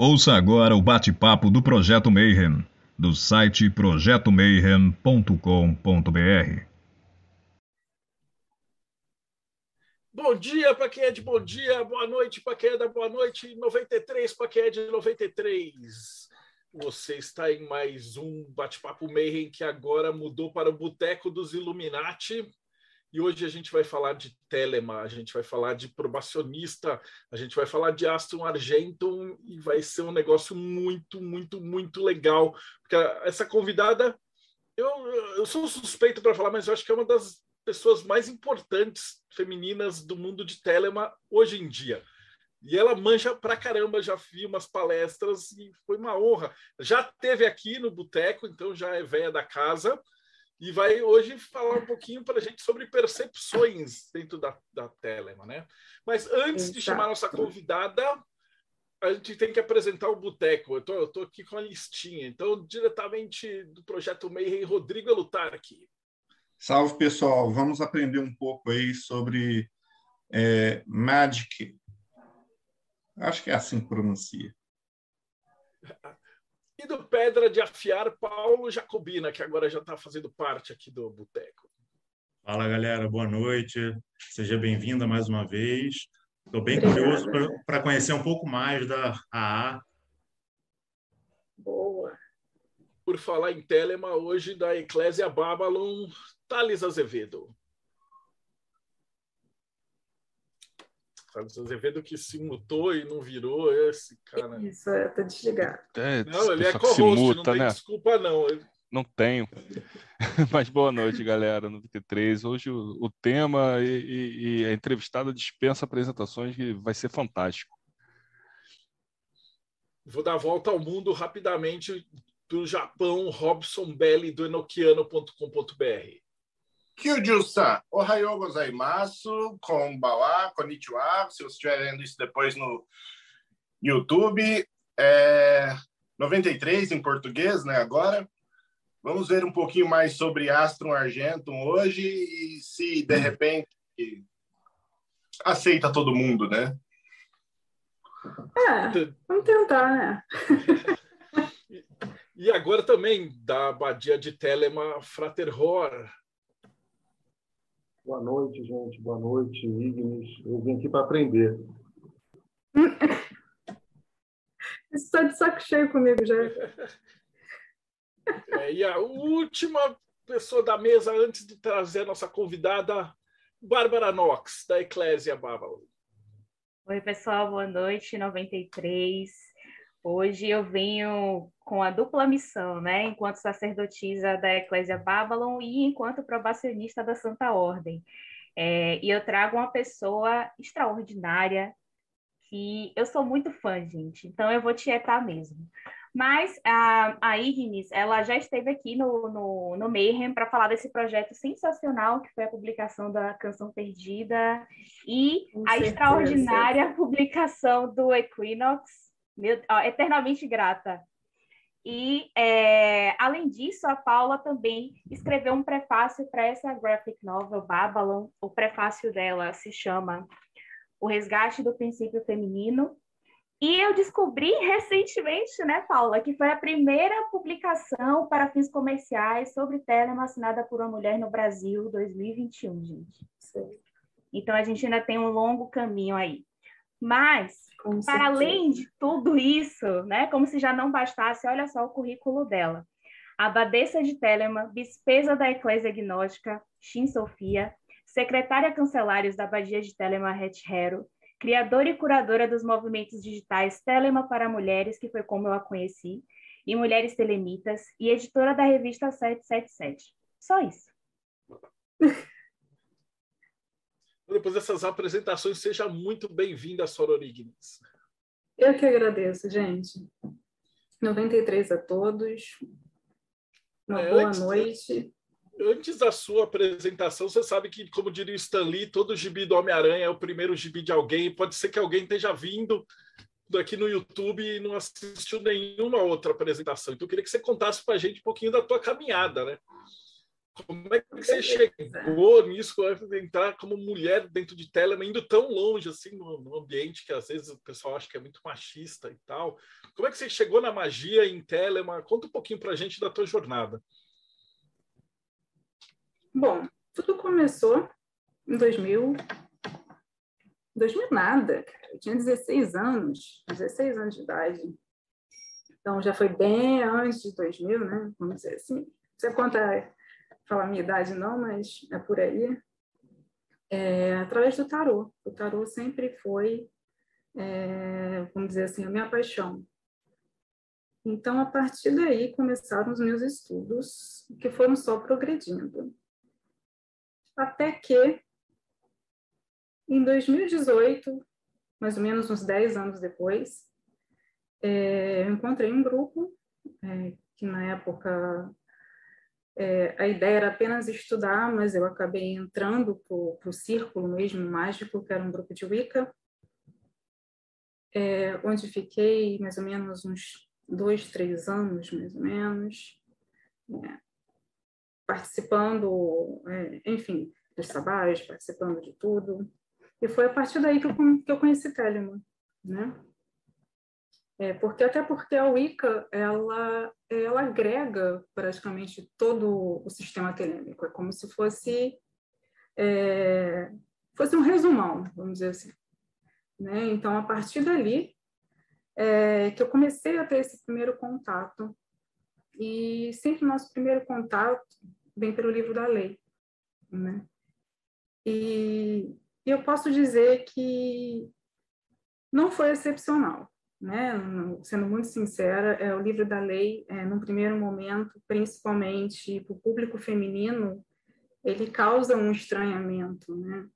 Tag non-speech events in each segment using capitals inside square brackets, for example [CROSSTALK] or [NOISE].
Ouça agora o bate-papo do Projeto Mayhem, do site projetomayhem.com.br. Bom dia para quem é de bom dia, boa noite para quem é da boa noite, 93 para quem é de 93. Você está em mais um bate-papo Mayhem que agora mudou para o Boteco dos Illuminati. E hoje a gente vai falar de Telema, a gente vai falar de probacionista, a gente vai falar de Aston Argentum e vai ser um negócio muito, muito, muito legal. Porque essa convidada, eu, eu sou suspeito para falar, mas eu acho que é uma das pessoas mais importantes femininas do mundo de Telema hoje em dia. E ela manja pra caramba, já vi umas palestras e foi uma honra. Já teve aqui no Boteco, então já é velha da casa e vai hoje falar um pouquinho para a gente sobre percepções dentro da, da Telema, né? Mas antes Exato. de chamar a nossa convidada, a gente tem que apresentar o Boteco. Eu tô, eu tô aqui com a listinha. Então, diretamente do Projeto Mayhem, Rodrigo Lutar aqui. Salve, pessoal. Vamos aprender um pouco aí sobre é, Magic. Acho que é assim que pronuncia. E do Pedra de Afiar, Paulo Jacobina, que agora já está fazendo parte aqui do Boteco. Fala, galera, boa noite. Seja bem-vinda mais uma vez. Estou bem curioso para conhecer um pouco mais da AA. Boa. Por falar em Telema, hoje da Eclésia Babylon, Thales Azevedo. Carlos Azevedo que se mutou e não virou esse cara. Isso, é, tá desligado. É, não, ele é co-host, muta, não tem né? desculpa não. Não tenho. [LAUGHS] Mas boa noite, galera, no 23. Hoje o, o tema e, e, e, a entrevistada dispensa apresentações que vai ser fantástico. Vou dar a volta ao mundo rapidamente do Japão, Robson Belli, do enoquiano.com.br. Kyuju-san, ohayou gozaimasu, konbawa, konnichiwa, se você estiver vendo isso depois no YouTube. É 93 em português, né, agora. Vamos ver um pouquinho mais sobre Astron Argentum hoje e se, de repente, aceita todo mundo, né? É, vamos tentar, né? [LAUGHS] e agora também da Abadia de Telema Frater Hor, Boa noite, gente. Boa noite, Ignis. Eu vim aqui para aprender. [LAUGHS] Está de saco cheio comigo já. [LAUGHS] É, e a última pessoa da mesa, antes de trazer a nossa convidada, Bárbara Knox, da Eclésia Babylon. Oi, pessoal, boa noite, 93. Hoje eu venho com a dupla missão, né? Enquanto sacerdotisa da Eclésia Babylon e enquanto probacionista da Santa Ordem. É, e eu trago uma pessoa extraordinária que eu sou muito fã, gente. Então eu vou tietar mesmo. Mas a, a Ignis, ela já esteve aqui no, no, no Mayhem para falar desse projeto sensacional que foi a publicação da Canção Perdida e com a certeza. extraordinária publicação do Equinox, meu, ó, eternamente grata. E, é, além disso, a Paula também escreveu um prefácio para essa graphic novel, Babylon. O prefácio dela se chama O Resgate do Princípio Feminino. E eu descobri [LAUGHS] recentemente, né, Paula, que foi a primeira publicação para fins comerciais sobre Telema assinada por uma mulher no Brasil 2021, gente. Então, a gente ainda tem um longo caminho aí. Mas com Para certeza. além de tudo isso, né, como se já não bastasse, olha só o currículo dela. Abadesa de Telema, bispesa da Eclésia Gnóstica, Shin Sofia, secretária cancelários da Abadia de Telema Het Hero, criadora e curadora dos movimentos digitais Telema para Mulheres, que foi como eu a conheci, e Mulheres Telemitas, e editora da revista 777. Só isso. [LAUGHS] depois dessas apresentações, seja muito bem-vinda, Sororignes. Eu que agradeço, gente. 93 a todos. Uma é, boa antes, noite. Antes da sua apresentação, você sabe que, como diria o Stan Lee, todo gibi do Homem-Aranha é o primeiro gibi de alguém. Pode ser que alguém esteja vindo daqui no YouTube e não assistiu nenhuma outra apresentação. Então, eu queria que você contasse para a gente um pouquinho da tua caminhada, né? Como é que você chegou nisso, entrar como mulher dentro de Telemann, indo tão longe assim no, ambiente que às vezes o pessoal acha que é muito machista e tal? Como é que você chegou na magia em Telemann? Conta um pouquinho para a gente da tua jornada. Bom, tudo começou em 2000. 2000 nada, cara. Eu tinha 16 anos, 16 anos de idade. Então já foi bem antes de 2000, né? Vamos dizer assim. Você conta falar minha idade não, mas é por aí. É, através do tarô. O tarô sempre foi, é, vamos dizer assim, a minha paixão. Então, a partir daí, começaram os meus estudos, que foram só progredindo. Até que, em 2018, mais ou menos uns 10 anos depois, é, eu encontrei um grupo, é, que na época é, a ideia era apenas estudar, mas eu acabei entrando para o círculo mesmo mágico, que era um grupo de Wicca, é, onde fiquei mais ou menos uns dois, três anos, mais ou menos, é, participando, é, enfim, dos trabalhos, participando de tudo. E foi a partir daí que eu, que eu conheci Telemann, né? É, porque até porque a Wicca ela ela agrega praticamente todo o sistema telêmico é como se fosse é, fosse um resumão vamos dizer assim né? Então a partir dali é, que eu comecei a ter esse primeiro contato e sempre o nosso primeiro contato vem pelo livro da lei né? E, e eu posso dizer que não foi excepcional né? Sendo muito sincera, é o livro da lei, é, no primeiro momento, principalmente para o público feminino, ele causa um estranhamento, né?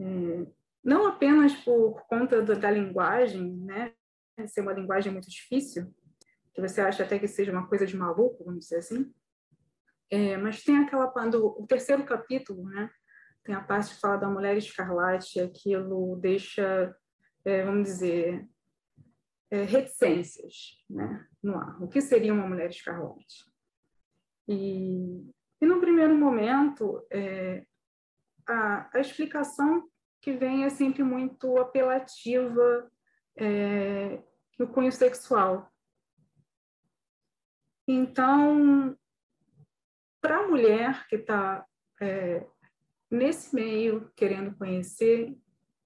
É, não apenas por conta do, da linguagem, né? Ser uma linguagem muito difícil, que você acha até que seja uma coisa de maluco, vamos dizer assim. É, mas tem aquela do o terceiro capítulo, né? Tem a parte que fala da mulher escarlate, aquilo deixa, é, vamos dizer, é, reticências né, no ar. O que seria uma mulher escarlate? E, e no primeiro momento, é, a, a, explicação que vem é sempre muito apelativa é, no cunho sexual. Então, para a mulher que está é, nesse meio querendo conhecer,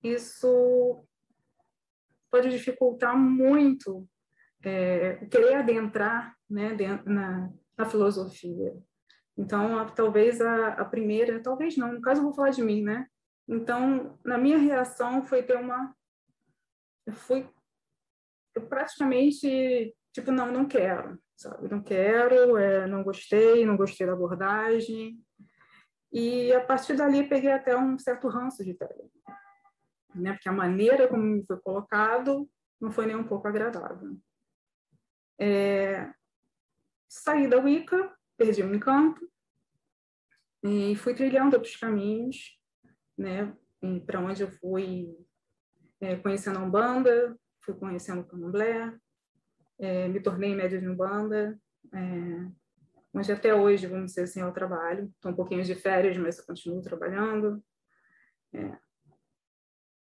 isso pode dificultar muito é, querer adentrar né, na, na filosofia. Então, a, talvez a, a, primeira, talvez não, no caso eu vou falar de mim, né? Então, na minha reação foi ter uma. Eu fui. Eu praticamente, tipo, não, não quero, sabe? Não quero, é, não gostei, não gostei da abordagem. E a partir dali peguei até um certo ranço de tele né? Porque a maneira como foi colocado não foi nem um pouco agradável. É, saí da Wicca, perdi o encanto e fui trilhando outros caminhos, né? Para onde eu fui é, conhecendo a Umbanda, fui conhecendo o Candomblé, é, me tornei média de Umbanda, é, onde até hoje, vamos dizer assim, eu trabalho. Estou um pouquinho de férias, mas eu continuo trabalhando. É,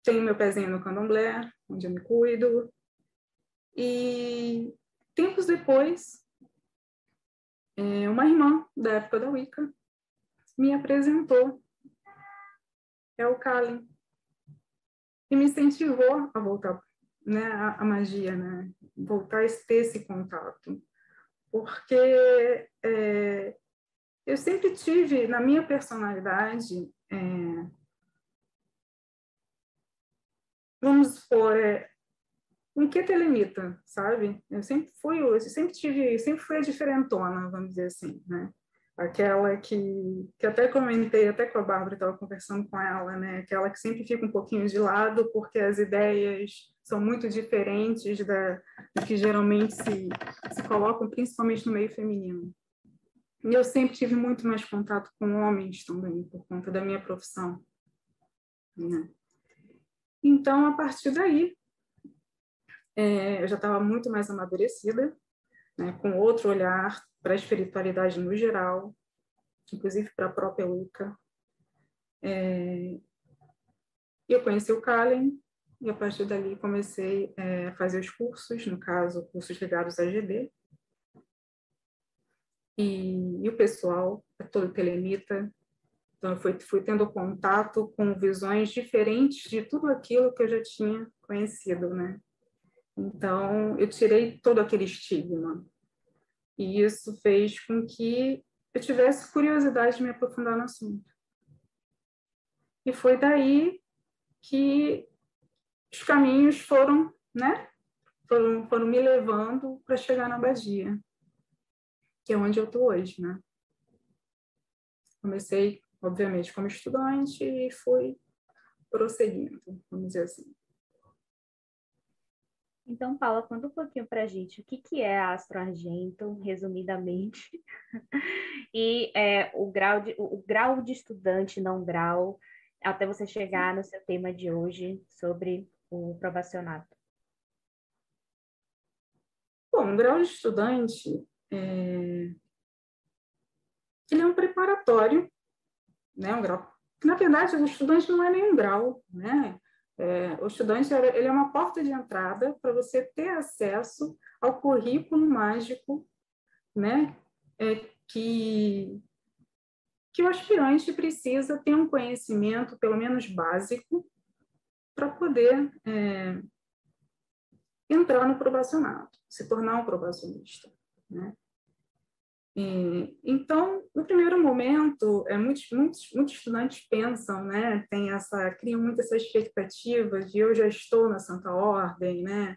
tenho meu pezinho no candomblé, onde eu me cuido. E tempos depois, é, uma irmã da época da Wicca me apresentou. É o Kalin. E me incentivou a voltar né, a, a magia, né? voltar a ter esse contato. Porque é, eu sempre tive, na minha personalidade, é, vamos supor, é, um que telemita, sabe? Eu sempre fui, eu sempre tive, sempre fui a diferentona, vamos dizer assim, né? Aquela que, que até comentei, até com a Bárbara, estava conversando com ela, né? Aquela que sempre fica um pouquinho de lado, porque as ideias são muito diferentes da, do que geralmente se, se colocam, principalmente no meio feminino. E eu sempre tive muito mais contato com homens também, por conta da minha profissão. Né? Então, a partir daí, é, eu já estava muito mais amadurecida, né, com outro olhar para a espiritualidade no geral. inclusive para a própria UICA. É, eu conheci o Kalen e a partir dali comecei é, a fazer os cursos, no caso, cursos ligados à GB. E, e o pessoal é todo telemita, então eu fui, fui tendo contato com visões diferentes de tudo aquilo que eu já tinha conhecido, né? Então eu tirei todo aquele estigma e isso fez com que eu tivesse curiosidade de me aprofundar no assunto. E foi daí que os caminhos foram, né? Foram, foram me levando para chegar na Badia, que é onde eu estou hoje, né? Comecei, obviamente, como estudante e fui prosseguindo, vamos dizer assim. Então, Paula, conta um pouquinho para a gente o que, que é a Astro Argento, resumidamente, [LAUGHS] e é, o, grau de, o, o grau de estudante não grau, até você chegar no seu tema de hoje sobre o provacionato. Bom, o grau de estudante é... ele é um preparatório, né? Um grau. Na verdade, o estudante não é nenhum grau, né? É, o estudante ele é uma porta de entrada para você ter acesso ao currículo mágico, né? É, que que o aspirante precisa ter um conhecimento, pelo menos básico, para poder é, entrar no probacionado, se tornar um probacionista. Né? E, então, no primeiro momento, é, muitos, muitos, muitos estudantes pensam, né, tem essa, criam muitas essas expectativas de eu já estou na Santa Ordem, né,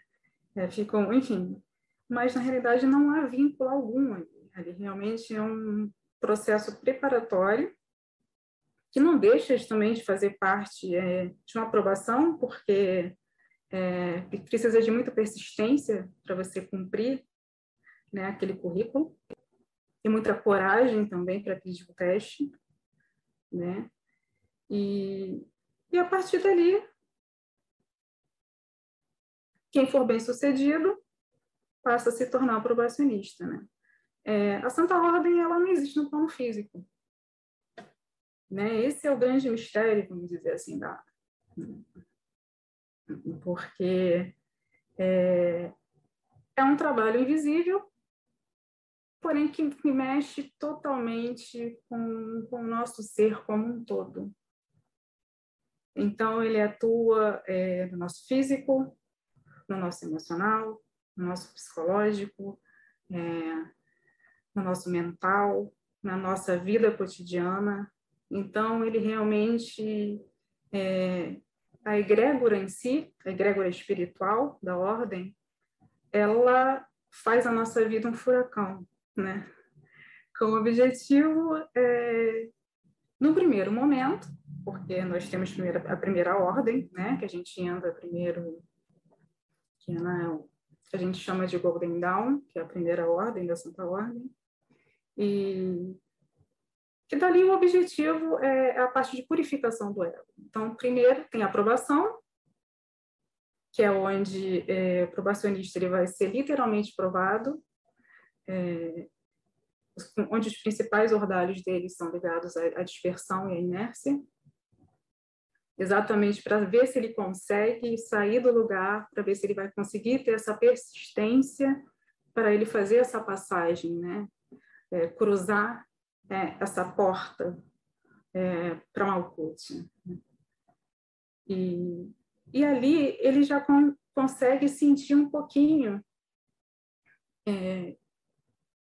é, ficam, enfim, mas na realidade não há vínculo algum ali, ali realmente é um processo preparatório que não deixa também de fazer parte é, de uma aprovação, porque é, precisa de muita persistência para você cumprir né, aquele currículo e muita coragem também para pedir o teste, né? E, e a partir dali, quem for bem sucedido passa a se tornar probacionista, né? É, a Santa Ordem ela não existe no plano físico, né? Esse é o grande mistério, vamos dizer assim, da porque é, é um trabalho invisível porém que, mexe totalmente com, com o nosso ser como um todo. Então, ele atua é, no nosso físico, no nosso emocional, no nosso psicológico, é, no nosso mental, na nossa vida cotidiana. Então, ele realmente, é, a egrégora em si, a egrégora espiritual da ordem, ela faz a nossa vida um furacão né? Com o objetivo, é, no primeiro momento, porque nós temos primeiro, a primeira ordem, né? Que a gente anda primeiro, que é na, a gente chama de Golden Dawn, que é a primeira ordem da Santa Ordem, e que dali o objetivo é a parte de purificação do ego. Então, primeiro tem a aprovação, que é onde é, o probacionista ele vai ser literalmente provado é, onde os principais ordalhos deles são ligados à, à dispersão e à inércia, exatamente para ver se ele consegue sair do lugar, para ver se ele vai conseguir ter essa persistência para ele fazer essa passagem, né? É, cruzar é, essa porta é, para Malkuth. E, e ali ele já con consegue sentir um pouquinho é,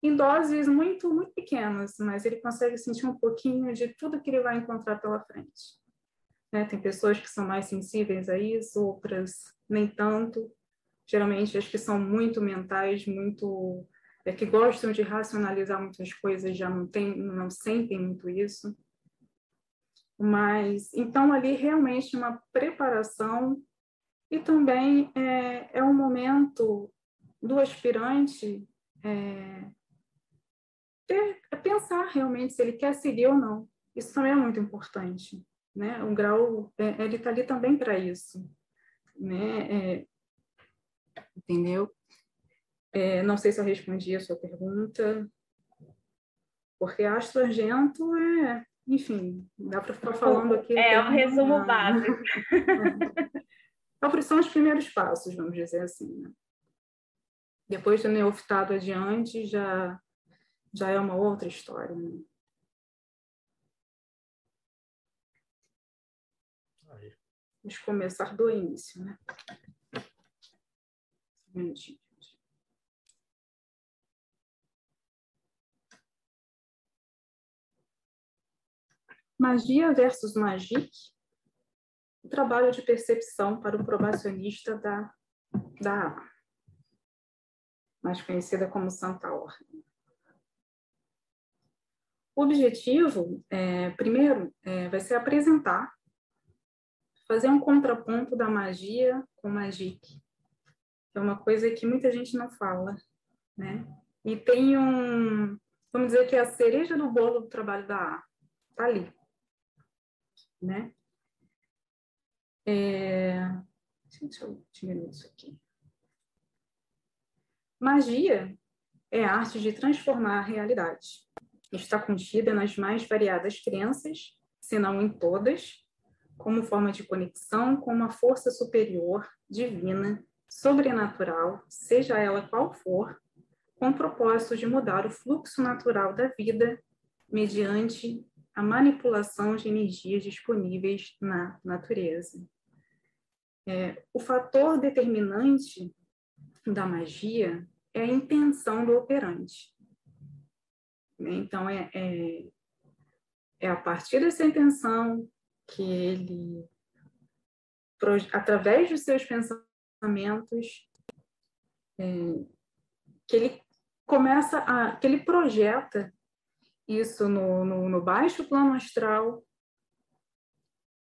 em doses muito, muito pequenas, mas ele consegue sentir um pouquinho de tudo que ele vai encontrar pela frente. Né? Tem pessoas que são mais sensíveis a isso, outras nem tanto. Geralmente, as que são muito mentais, muito é, que gostam de racionalizar muitas coisas, já não, tem, não sentem muito isso. Mas, então, ali realmente uma preparação e também é, é um momento do aspirante é, ter, é pensar realmente se ele quer seguir ou não. Isso também é muito importante. Né? O grau, é, ele está ali também para isso. Né? É, entendeu? É, não sei se eu respondi a sua pergunta. porque Astro Argento é, enfim, dá para ficar falando aqui. É, um resumo básico. [LAUGHS] Então, são os primeiros passos, vamos dizer assim. Né? Depois do neofitado adiante, já, já é uma outra história. Né? Vamos começar do início, né? Um minutinho. Magia versus Magic, o trabalho de percepção para o probacionista da, da mais conhecida como Santa Ordem. O objetivo, é, primeiro, é, vai ser apresentar, fazer um contraponto da magia com magic, é uma coisa que muita gente não fala, né? E tem um, vamos dizer que é a cereja do bolo do trabalho da A, tá ali né? É... Deixa eu diminuir isso aqui. Magia é a arte de transformar a realidade. Está contida nas mais variadas crenças, se não em todas, como forma de conexão com uma força superior, divina, sobrenatural, seja ela qual for, com o propósito de mudar o fluxo natural da vida mediante a manipulação de energias disponíveis na natureza. É, o fator determinante da magia é a intenção do operante. Né? Então, é, é, é a partir dessa intenção que ele, através dos seus pensamentos, é, que ele começa a, que ele projeta isso no, no, no baixo plano astral,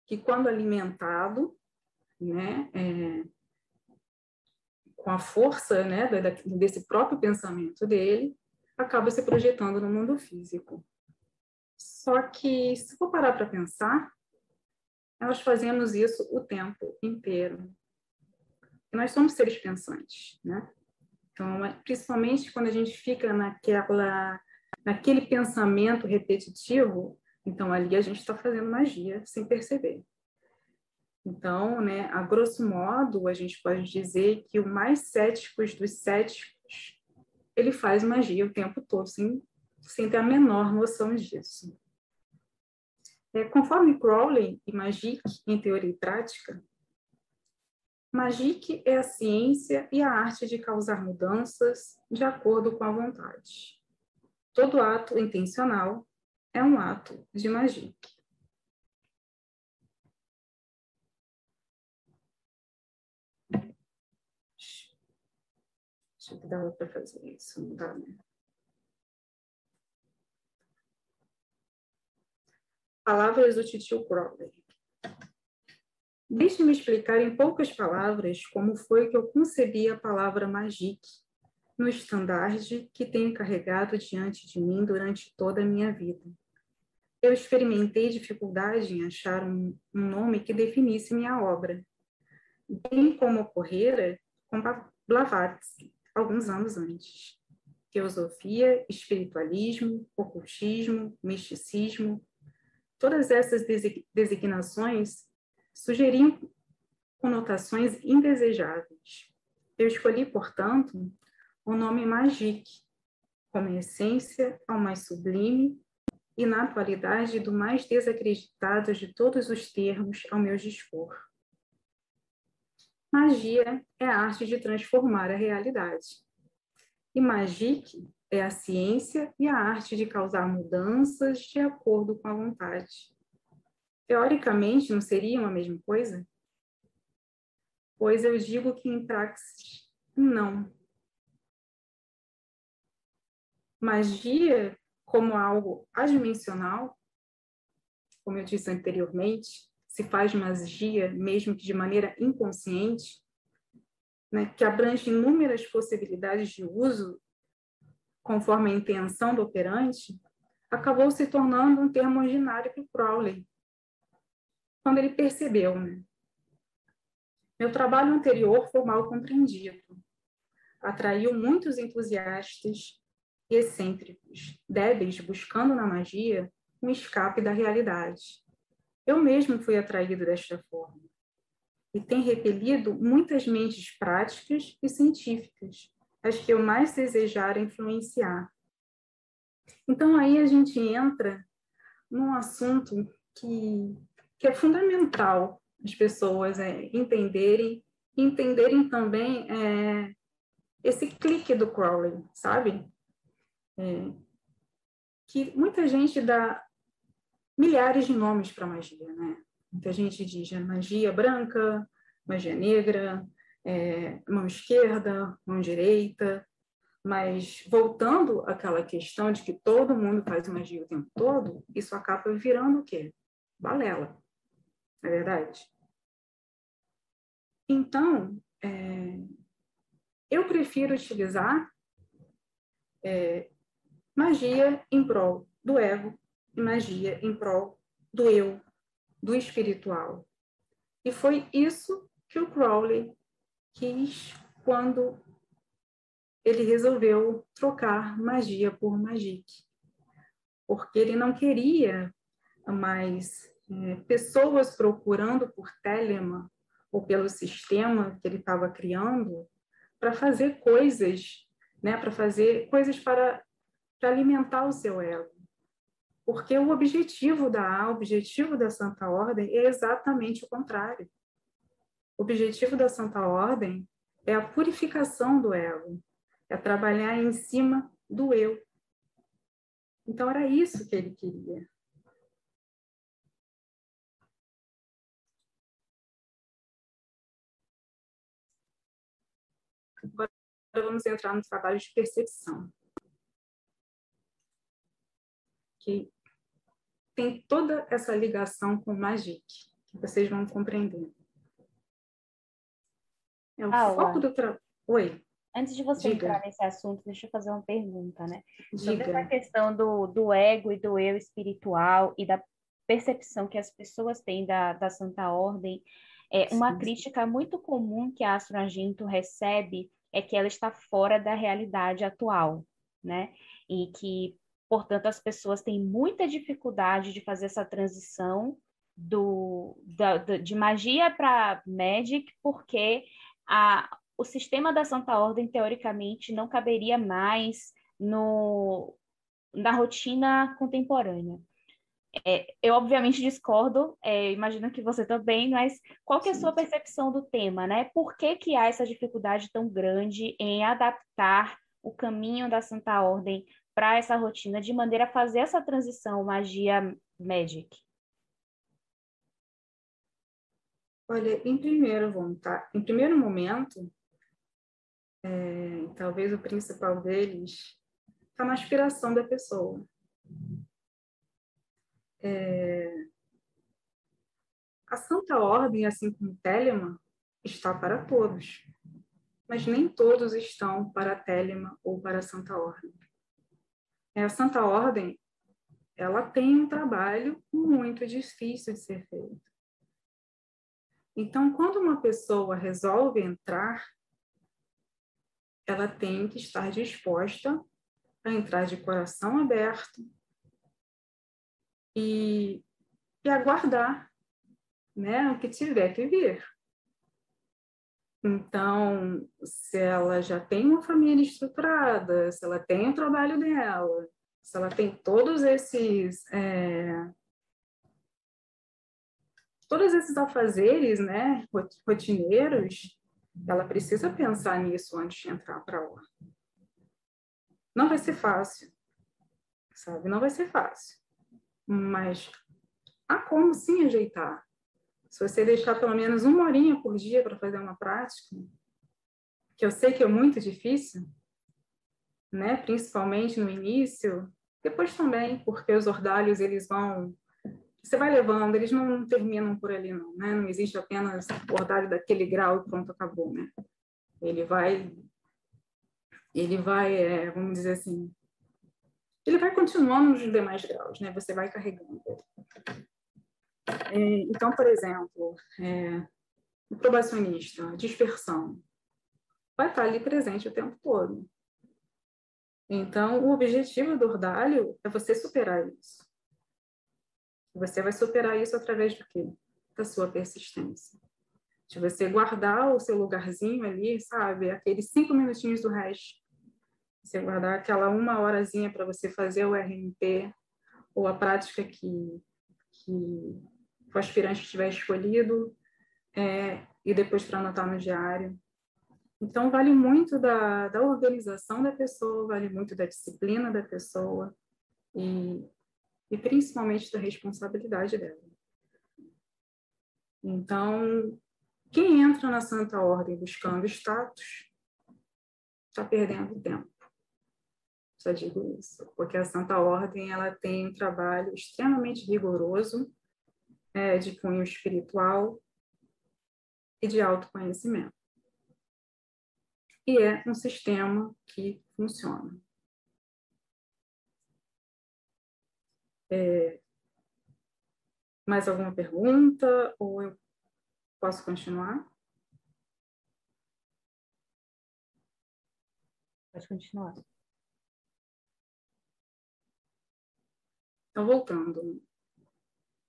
que quando alimentado, né, é, com a força né, desse próprio pensamento dele, acaba se projetando no mundo físico. Só que, se for parar para pensar, nós fazemos isso o tempo inteiro. Nós somos seres pensantes, né? Então, principalmente quando a gente fica naquela naquele pensamento repetitivo, então ali a gente está fazendo magia sem perceber. Então, né, a grosso modo, a gente pode dizer que o mais cético dos céticos, ele faz magia o tempo todo, sem, sem ter a menor noção disso. É, conforme Crowley e Magic, em teoria e prática, Magic é a ciência e a arte de causar mudanças de acordo com a vontade. Todo ato intencional é um ato de magia. Acho que dava para fazer isso, não dá, né? Palavras do Titio Crowley. Deixe-me explicar em poucas palavras como foi que eu concebi a palavra magic no estandarte que tenho carregado diante de mim durante toda a minha vida. Eu experimentei dificuldade em achar um, um nome que definisse minha obra, bem como ocorrera com Blavatsky, alguns anos antes. Teosofia, espiritualismo, ocultismo, misticismo, todas essas designações sugeriam conotações indesejáveis. Eu escolhi, portanto, o nome Magic, como essência ao mais sublime e, na atualidade, do mais desacreditado de todos os termos ao meu dispor. Magia é a arte de transformar a realidade. E Magic é a ciência e a arte de causar mudanças de acordo com a vontade. Teoricamente, não seriam a mesma coisa? Pois eu digo que em praxis, não. magia como algo adimensional, como eu disse anteriormente, se faz magia mesmo que de maneira inconsciente, né, que abrange inúmeras possibilidades de uso conforme a intenção do operante, acabou se tornando um termo ordinário para o Crowley, quando ele percebeu, né? Meu trabalho anterior foi mal compreendido. Atraiu muitos entusiastas e excêntricos, débeis buscando na magia um escape da realidade. Eu mesmo fui atraído desta forma e tem repelido muitas mentes práticas e científicas, as que eu mais desejara influenciar. Então aí a gente entra num assunto que, que é fundamental as pessoas é, entenderem, entenderem também é, esse clique do Crowley, sabe? É, que muita gente dá milhares de nomes para magia, né? Muita gente diz magia branca, magia negra, é, mão esquerda, mão direita, mas voltando àquela questão de que todo mundo faz magia o tempo todo, isso acaba virando o quê? Balela, não é verdade? Então, é, eu prefiro utilizar é, magia em prol do ego magia em prol do eu, do espiritual. E foi isso que o Crowley quis quando ele resolveu trocar magia por magic. Porque ele não queria mais é, pessoas procurando por Telema ou pelo sistema que ele estava criando para fazer coisas, né, para fazer coisas para, para alimentar o seu ego. Porque o objetivo da o objetivo da Santa Ordem é exatamente o contrário. O objetivo da Santa Ordem é a purificação do ego, é trabalhar em cima do eu. Então era isso que ele queria. Agora vamos entrar no trabalho de percepção. Que tem toda essa ligação com Magic, que vocês vão compreender. É o ah, foco do trabalho. Oi. Antes de você Diga. entrar nesse assunto, deixa eu fazer uma pergunta, né? Sobre Diga. essa questão do, do ego e do eu espiritual e da percepção que as pessoas têm da, da Santa Ordem, é uma Sim. crítica muito comum que a Astro Argento recebe é que ela está fora da realidade atual, né? E que, portanto, as pessoas têm muita dificuldade de fazer essa transição do, da, da- de magia para magic, porque a, o sistema da Santa Ordem, teoricamente, não caberia mais no, na rotina contemporânea. É, eu, obviamente, discordo, é, imagino que você também, mas qual que é a sua percepção do tema, né? Por que, que há essa dificuldade tão grande em adaptar o caminho da Santa Ordem para essa rotina, de maneira a fazer essa transição magia-magic? Olha, em primeiro, vontade, em primeiro momento, é, talvez o principal deles está na aspiração da pessoa. É, a Santa Ordem, assim como Telema, está para todos, mas nem todos estão para Telema ou para a Santa Ordem. É, a Santa Ordem, ela tem um trabalho muito difícil de ser feito. Então, quando uma pessoa resolve entrar, ela tem que estar disposta a entrar de coração aberto e, e aguardar né, o que tiver que vir. Então, se ela já tem uma família estruturada, se ela tem o trabalho dela, se ela tem todos esses é, todos esses afazeres, né, rotineiros, ela precisa pensar nisso antes de entrar para ordem. Não vai ser fácil, sabe? Não vai ser fácil. Mas há como sim ajeitar. Se você deixar pelo menos uma horinha por dia para fazer uma prática, que eu sei que é muito difícil, né? Principalmente no início, depois também, porque os ordalhos eles vão você vai levando, eles não terminam por ali, não, né? Não existe apenas o ordalho daquele grau e pronto, acabou, né? Ele vai, ele vai, é, vamos dizer assim, ele vai continuando nos demais graus, né? Você vai carregando. É, então, por exemplo, é, o probacionista, a dispersão, vai estar ali presente o tempo todo. Então, o objetivo do ordalho é você superar isso. Você vai superar isso através do quê? Da sua persistência. De você guardar o seu lugarzinho ali, sabe? Aqueles cinco minutinhos do resto. Você guardar aquela uma horazinha para você fazer o RMP, ou a prática que, que o aspirante tiver escolhido, é, e depois para anotar no diário. Então, vale muito da, da organização da pessoa, vale muito da disciplina da pessoa e, e principalmente da responsabilidade dela. Então, quem entra na Santa Ordem buscando status está perdendo tempo. Só digo isso, porque a Santa Ordem ela tem um trabalho extremamente rigoroso é, de cunho espiritual e de autoconhecimento e é um sistema que funciona. É, mais alguma pergunta ou eu posso continuar? Pode continuar. Então, voltando.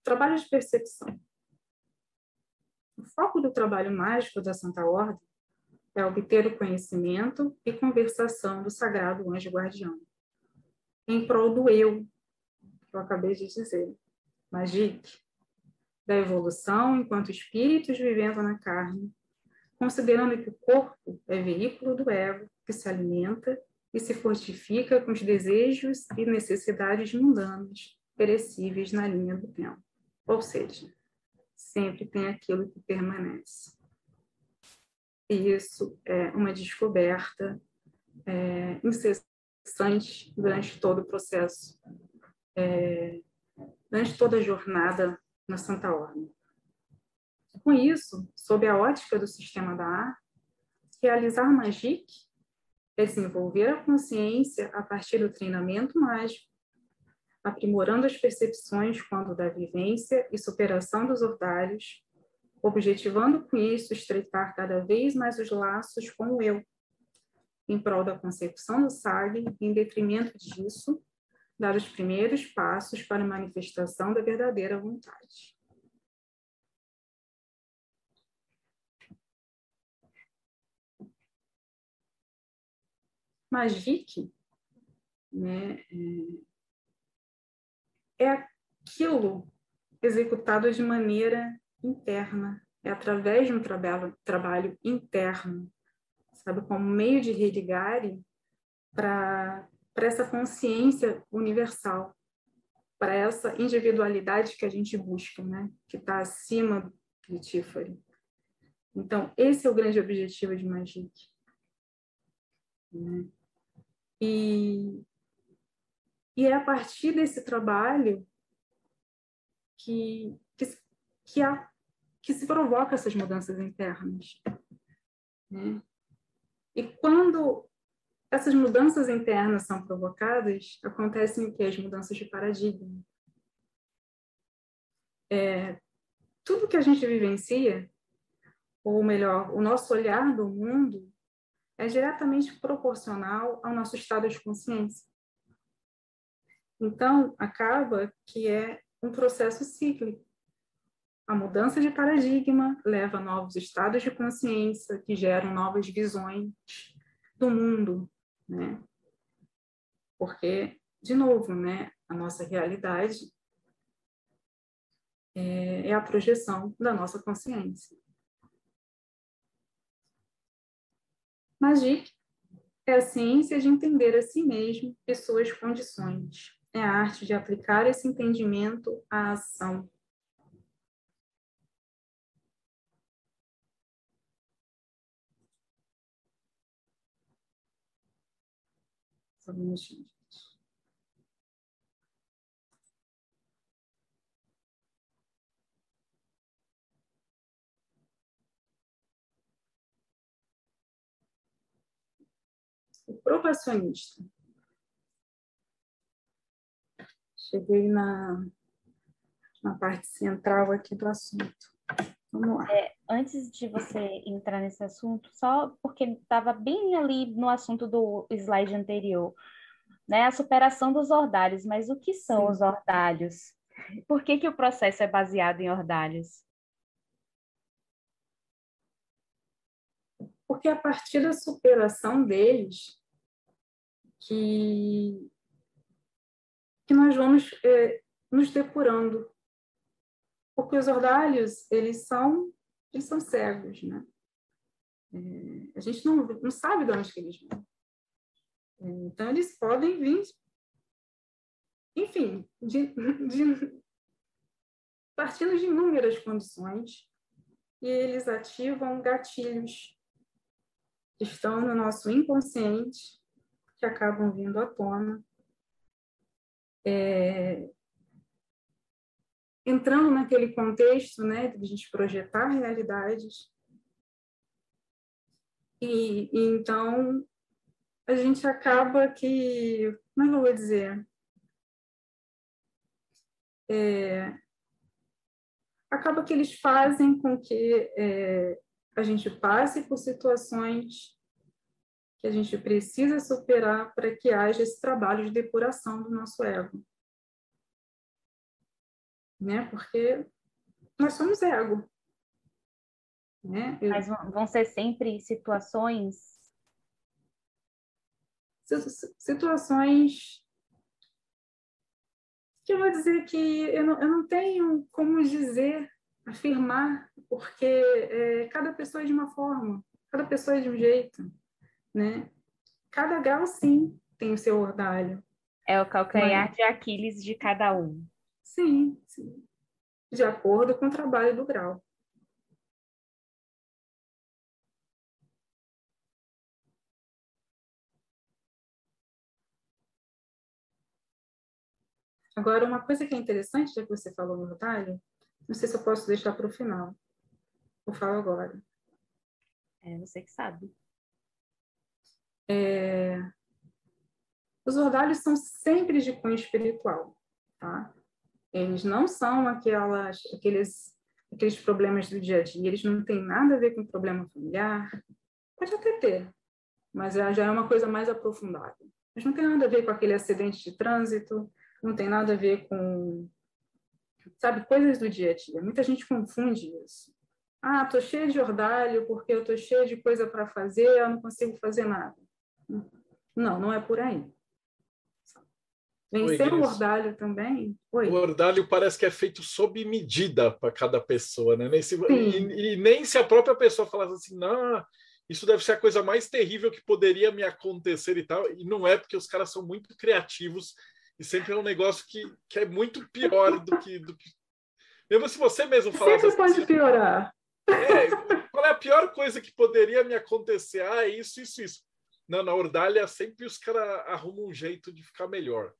Trabalho de percepção. O foco do trabalho mágico da Santa Ordem é obter o conhecimento e conversação do sagrado anjo guardião, em prol do eu, que eu acabei de dizer, Magic, da evolução enquanto espíritos vivendo na carne, considerando que o corpo é veículo do ego que se alimenta e se fortifica com os desejos e necessidades mundanas, perecíveis na linha do tempo. Ou seja, sempre tem aquilo que permanece. E isso é uma descoberta é, incessante durante todo o processo, é, durante toda a jornada na Santa Ordem. Com isso, sob a ótica do sistema da ar, realizar Magic é desenvolver a consciência a partir do treinamento mágico, aprimorando as percepções quando da vivência e superação dos ordalhos, objetivando com isso estreitar cada vez mais os laços com o eu, em prol da consecução do SAG, em detrimento disso, dar os primeiros passos para a manifestação da verdadeira vontade. Magic né, é, aquilo executado de maneira interna, é através de um trabalho, trabalho interno, sabe, como meio de religare para essa consciência universal, para essa individualidade que a gente busca, né, que está acima de Tifari. Então, esse é o grande objetivo de Magic. Né? E, e é a partir desse trabalho que, que, que, a, que se provoca essas mudanças internas. Né? E quando essas mudanças internas são provocadas, acontecem o que? As mudanças de paradigma. É, tudo que a gente vivencia, ou melhor, o nosso olhar do mundo, é diretamente proporcional ao nosso estado de consciência. Então, acaba que é um processo cíclico. A mudança de paradigma leva a novos estados de consciência que geram novas visões do mundo, né? Porque, de novo, né, a nossa realidade é, é a projeção da nossa consciência. Magic é a ciência de entender a si mesmo e suas condições. É a arte de aplicar esse entendimento à ação. O provacionista. Cheguei na, na parte central aqui do assunto. Vamos lá. É, antes de você entrar nesse assunto, só porque estava bem ali no assunto do slide anterior, né, a superação dos ordalhos. Mas o que são Sim. os ordalhos? Por que, que o processo é baseado em ordalhos? Porque a partir da superação deles, que, que nós vamos é, nos depurando. Porque os ordalhos, eles são, eles são cegos, né? É, a gente não, não sabe de onde que eles vêm. É, então, eles podem vir, enfim, de, de, partindo de inúmeras condições, e eles ativam gatilhos que estão no nosso inconsciente, que acabam vindo à tona, é, entrando naquele contexto né, de a gente projetar realidades. E, e, então a gente acaba que, como é que eu vou dizer? É, acaba que eles fazem com que é, a gente passe por situações que a gente precisa superar para que haja esse trabalho de depuração do nosso ego. Né? Porque nós somos ego. Né? Eu... Mas vão ser sempre situações. Situações que eu vou dizer que eu não, eu não tenho como dizer afirmar, porque é, cada pessoa é de uma forma, cada pessoa é de um jeito, né? Cada grau, sim, tem o seu ordalho. É o calcanhar Mas... de Aquiles de cada um. Sim, sim. De acordo com o trabalho do grau. Agora, uma coisa que é interessante, já que você falou no ordalho, não sei se eu posso deixar para o final. Eu falo agora. É você que sabe. É... Os ordalhos são sempre de cunho espiritual, tá? Eles não são aquelas, aqueles, aqueles problemas do dia a dia. Eles não têm nada a ver com problema familiar. Pode até ter, mas já é uma coisa mais aprofundada. Mas não tem nada a ver com aquele acidente de trânsito, não tem nada a ver com sabe, coisas do dia a dia. Muita gente confunde isso. Ah, tô cheia de ordalho porque eu tô cheia de coisa para fazer, eu não consigo fazer nada. Não, não é por aí. Vencer o ordalho também. Oi. O ordalho parece que é feito sob medida para cada pessoa, né? Nem se, e, e, nem se a própria pessoa falasse assim, não, isso deve ser a coisa mais terrível que poderia me acontecer e tal. E não é porque os caras são muito criativos e sempre é um negócio que, que é muito pior do que, do que. Mesmo se você mesmo falar. Sempre pode piorar. É, qual é a pior coisa que poderia me acontecer? Ah, é isso, isso, isso. Não, na Ordalha sempre os caras arrumam um jeito de ficar melhor.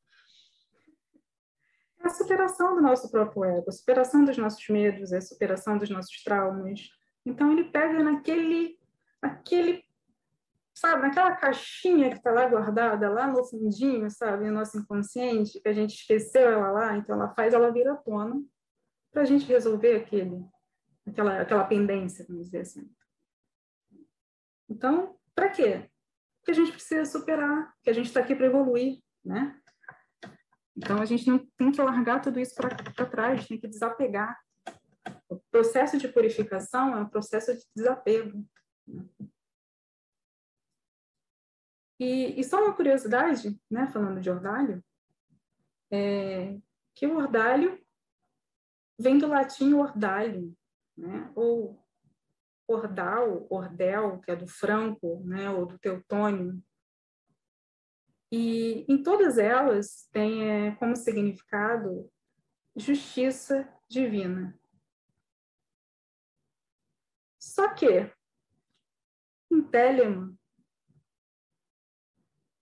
É a superação do nosso próprio ego, a superação dos nossos medos, a superação dos nossos traumas. Então ele pega naquele, aquele sabe, naquela caixinha que está lá guardada, lá no fundinho, sabe, no nosso inconsciente, que a gente esqueceu ela lá, então ela faz, ela vira tona para a gente resolver aquele, aquela, aquela pendência, vamos dizer assim. Então, para quê? Porque a gente precisa superar, que a gente está aqui para evoluir, né? Então, a gente não tem que largar tudo isso para trás, tem que desapegar. O processo de purificação é um processo de desapego. E, e só uma curiosidade, né, falando de ordalho, é que o ordalho vem do latim ordalho, né, ou ordal, ordel, que é do franco, né, ou do teutônio. E em todas elas tem é, como significado justiça divina. Só que, em Telemann,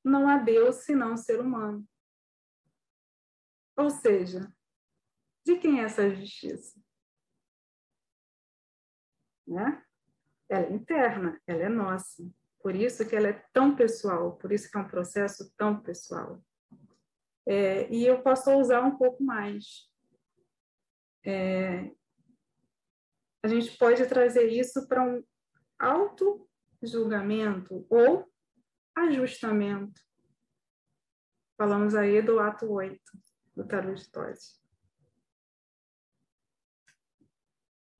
não há Deus senão ser humano. Ou seja, de quem é essa justiça? Né? Ela é interna, ela é nossa. Por isso que ela é tão pessoal, por isso que é um processo tão pessoal. É, e eu posso usar um pouco mais. É, a gente pode trazer isso para um auto-julgamento ou ajustamento. falamos aí do ato 8 do Tarot de Todd.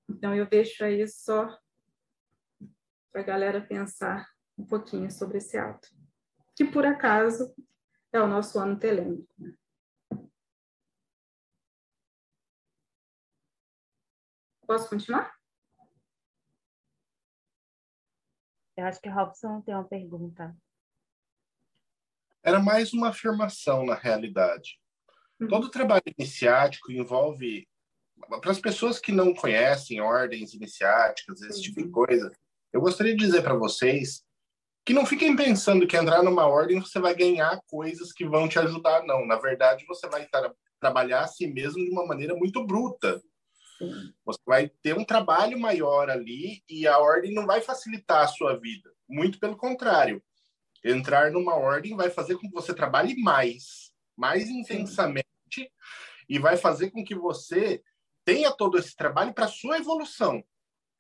Então, eu deixo aí só para a galera pensar um pouquinho sobre esse ato, que por acaso é o nosso ano telêmico. Né? Posso continuar? Eu acho que Robson tem uma pergunta. Era mais uma afirmação, na realidade. Uhum. Todo trabalho iniciático envolve. Para as pessoas que não conhecem ordens iniciáticas, esse uhum. tipo de coisa, eu gostaria de dizer para vocês que não fiquem pensando que entrar numa ordem você vai ganhar coisas que vão te ajudar, não. Na verdade, você vai tra trabalhar a si mesmo de uma maneira muito bruta. Você vai ter um trabalho maior ali e a ordem não vai facilitar a sua vida. Muito pelo contrário. Entrar numa ordem vai fazer com que você trabalhe mais, mais intensamente Sim. e vai fazer com que você tenha todo esse trabalho para sua evolução.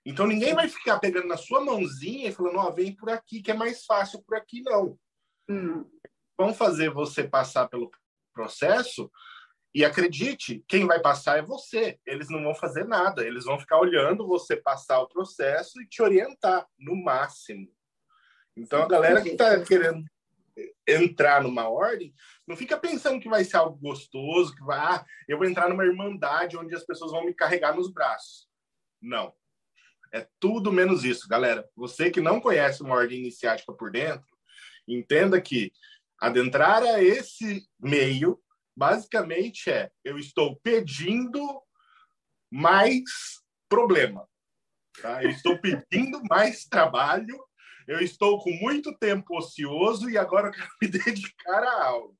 Então ninguém vai ficar pegando na sua mãozinha e falando, ó, oh, vem por aqui que é mais fácil por aqui não. Hum. Vão fazer você passar pelo processo e acredite, quem vai passar é você. Eles não vão fazer nada. Eles vão ficar olhando você passar o processo e te orientar, no máximo. Então, a galera que está querendo entrar numa ordem, não fica pensando que vai ser algo gostoso, que vai, ah, eu vou entrar numa irmandade onde as pessoas vão me carregar nos braços. Não. É tudo menos isso, galera. Você que não conhece uma ordem iniciática por dentro, entenda que adentrar a esse meio basicamente é: eu estou pedindo mais problema. Tá? Eu estou pedindo [LAUGHS] mais trabalho, eu estou com muito tempo ocioso e agora eu quero me [LAUGHS] dedicar a algo.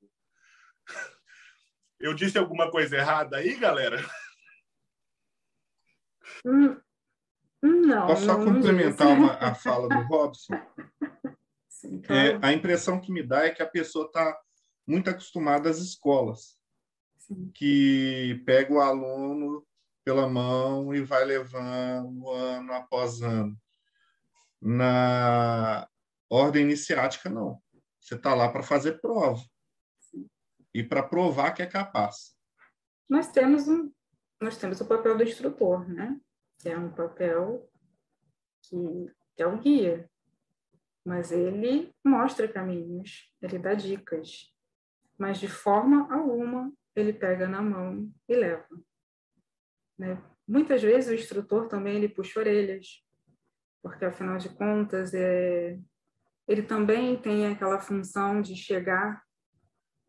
Eu disse alguma coisa errada aí, galera? Hum, não. Posso só complementar uma, a fala do Robson? [LAUGHS] Sim, claro. é, a impressão que me dá é que a pessoa está muito acostumado às escolas, Sim. que pega o aluno pela mão e vai levando ano após ano. Na ordem iniciática, não. Você está lá para fazer prova Sim. e para provar que é capaz. Nós temos um, nós temos o papel do instrutor, né? É um papel que, que é um guia, mas ele mostra caminhos, ele dá dicas, mas de forma alguma ele pega na mão e leva. Né? Muitas vezes o instrutor também ele puxa orelhas, porque afinal de contas é, ele também tem aquela função de chegar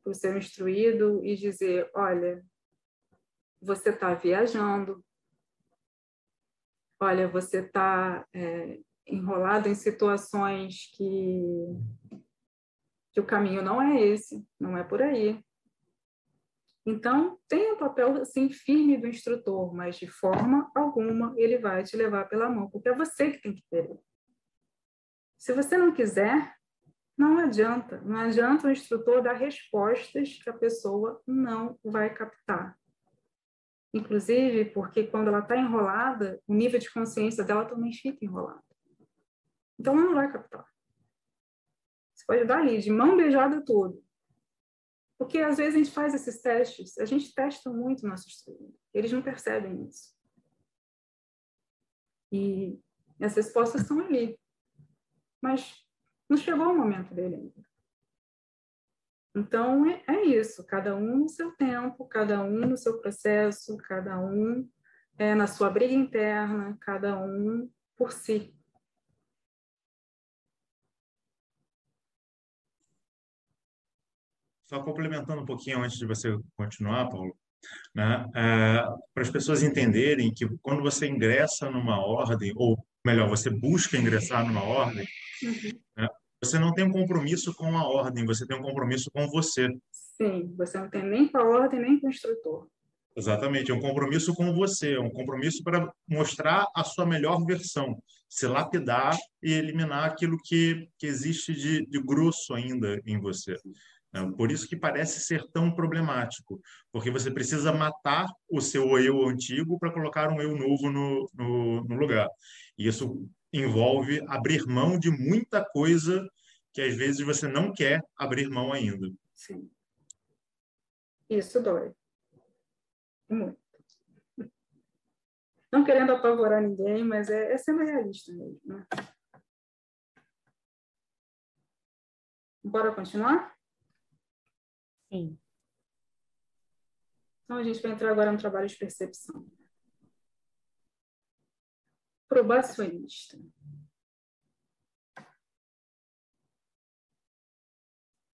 para o seu instruído e dizer, olha, você está viajando, olha, você está é, enrolado em situações que que o caminho não é esse, não é por aí. Então, tem um papel assim, firme do instrutor, mas de forma alguma ele vai te levar pela mão, porque é você que tem que querer. Se você não quiser, não adianta. Não adianta o instrutor dar respostas que a pessoa não vai captar. Inclusive, porque quando ela está enrolada, o nível de consciência dela também fica enrolado. Então, ela não vai captar pode dar ali, de mão beijada tudo. Porque às vezes a gente faz esses testes, a gente testa muito nossos estudo, eles não percebem isso. E as respostas estão ali. Mas não chegou o momento dele ainda. Então, é, é, isso, cada um no seu tempo, cada um no seu processo, cada um é, na sua briga interna, cada um por si. Só complementando um pouquinho antes de você continuar, Paulo, né? É, para as pessoas entenderem que quando você ingressa numa ordem, ou melhor, você busca ingressar numa ordem, uhum. né? Você não tem um compromisso com a ordem, você tem um compromisso com você. Sim, você não tem nem com a ordem, nem com o instrutor. Exatamente, é um compromisso com você, é um compromisso para mostrar a sua melhor versão, se lapidar e eliminar aquilo que, que existe de, de grosso ainda em você. Né? Por isso que parece ser tão problemático, porque você precisa matar o seu eu antigo para colocar um eu novo no, no, no lugar. E isso envolve abrir mão de muita coisa que às vezes você não quer abrir mão ainda. Sim. Isso dói. Muito. Não querendo apavorar ninguém, mas é, é sendo realista mesmo. Né? Bora continuar? Sim. Então, a gente vai entrar agora no trabalho de percepção. Probacionista.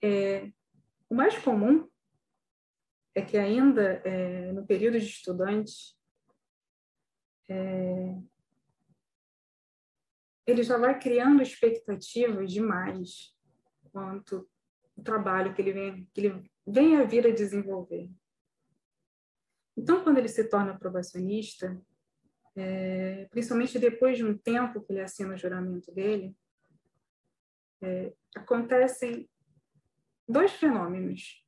É, o mais comum é que ainda é, no período de estudante, é, ele já vai criando expectativas demais quanto o trabalho que ele vem, que ele vem a vir a desenvolver. Então, quando ele se torna probacionista, é, principalmente depois de um tempo que ele assina o juramento dele, é, acontecem dois fenômenos.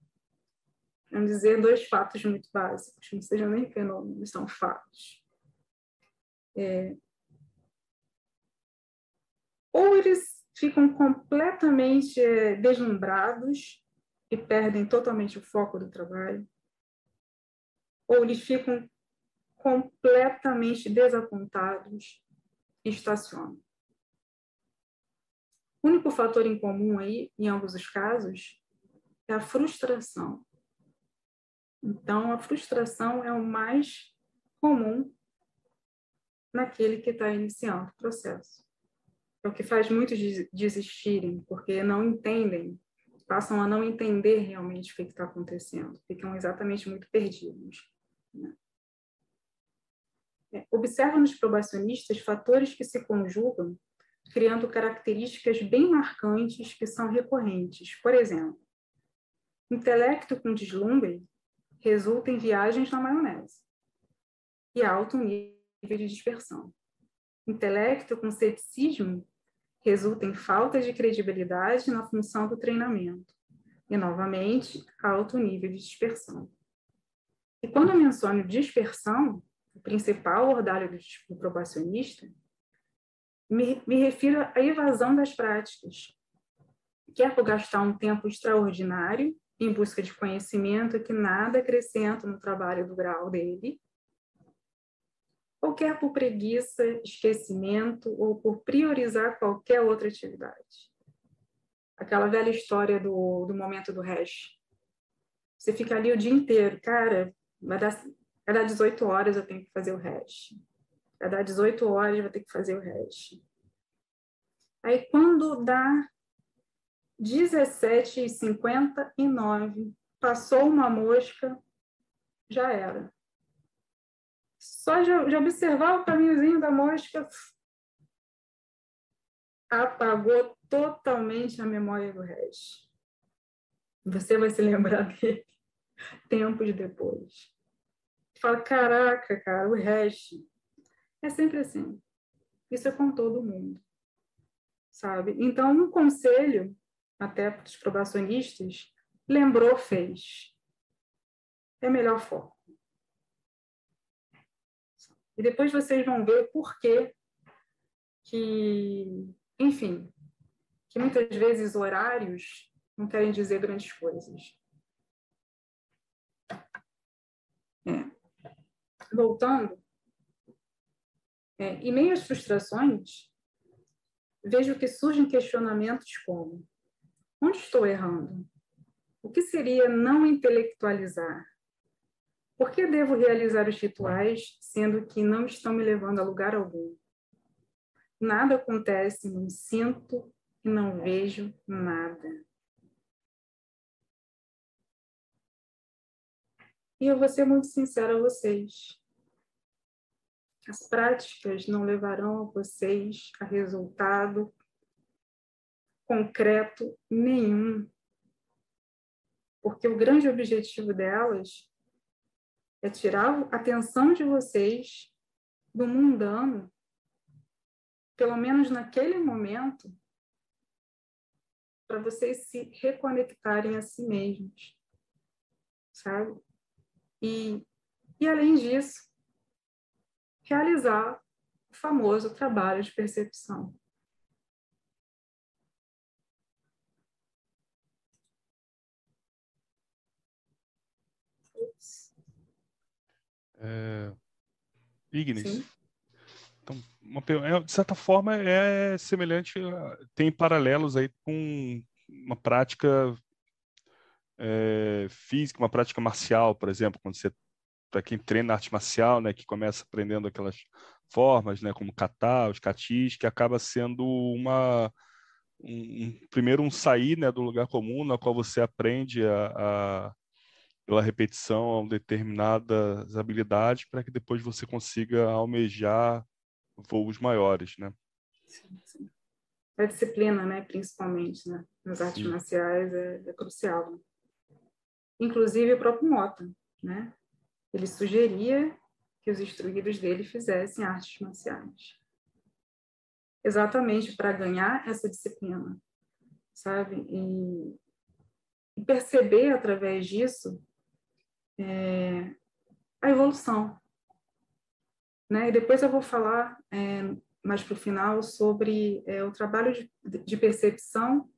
Vamos dizer, dois fatos muito básicos, não sejam nem fenômenos, são fatos. É, ou eles ficam completamente é, deslumbrados e perdem totalmente o foco do trabalho, ou eles ficam completamente desapontados estacionam. O único fator em comum aí, em ambos os casos, é a frustração. Então, a frustração é o mais comum naquele que está iniciando o processo. É o que faz muitos desistirem, porque não entendem, passam a não entender realmente o que está acontecendo, ficam exatamente muito perdidos. Né? Observa nos probacionistas fatores que se conjugam, criando características bem marcantes que são recorrentes. Por exemplo, intelecto com deslumbre resulta em viagens na maionese e alto nível de dispersão. Intelecto com ceticismo resulta em falta de credibilidade na função do treinamento e, novamente, alto nível de dispersão. E quando eu menciono dispersão, o principal ordalho do probacionista, me, me refiro à evasão das práticas. Quer por gastar um tempo extraordinário em busca de conhecimento que nada acrescenta no trabalho do grau dele, ou quer por preguiça, esquecimento ou por priorizar qualquer outra atividade. Aquela velha história do, do momento do hash. Você fica ali o dia inteiro, cara, vai dar, vai dar 18 horas eu tenho que fazer o hash. Vai dar 18 horas eu vou ter que fazer o hash. Aí quando dá 17h59, passou uma mosca, já era. Só de, observar o caminhozinho da mosca, apagou totalmente a memória do resto. Você vai se lembrar [LAUGHS] dele tempos depois. Fala, caraca, cara, o resto. É sempre assim. Isso é com todo mundo. Sabe? Então, um conselho, até para os probacionistas, lembrou, fez. É melhor forma. E depois vocês vão ver por que que, enfim, que muitas vezes horários não querem dizer grandes coisas. É. Voltando, é, e meio às frustrações, vejo que surgem questionamentos como: onde estou errando? O que seria não intelectualizar? Por que devo realizar os rituais, sendo que não estão me levando a lugar algum? Nada acontece, não sinto e não vejo nada. E eu vou ser muito sincera a vocês. As práticas não levarão vocês a resultado concreto nenhum. Porque o grande objetivo delas é tirar a atenção de vocês do mundano, pelo menos naquele momento, para vocês se reconectarem a si mesmos, sabe? E, e além disso, realizar o famoso trabalho de percepção. É... Ignis. Sim. Então, uma, é, de certa forma, é semelhante, tem paralelos aí com uma prática é, física, uma prática marcial, por exemplo, quando você para quem treina arte marcial, né, que começa aprendendo aquelas formas, né, como kata, os katis, que acaba sendo uma um, um, primeiro um sair, né, do lugar comum, na qual você aprende a, a pela repetição determinadas habilidades para que depois você consiga almejar voos maiores, né? Sim, sim. A disciplina, né, principalmente, né, nas artes sim. marciais é, é crucial. Né? Inclusive o próprio Mota, né? Ele sugeria que os instruídos dele fizessem artes marciais. Exatamente para ganhar essa disciplina, sabe? E, e perceber através disso é, a evolução. Né? E depois eu vou falar é, mais para o final sobre é, o trabalho de, de, percepção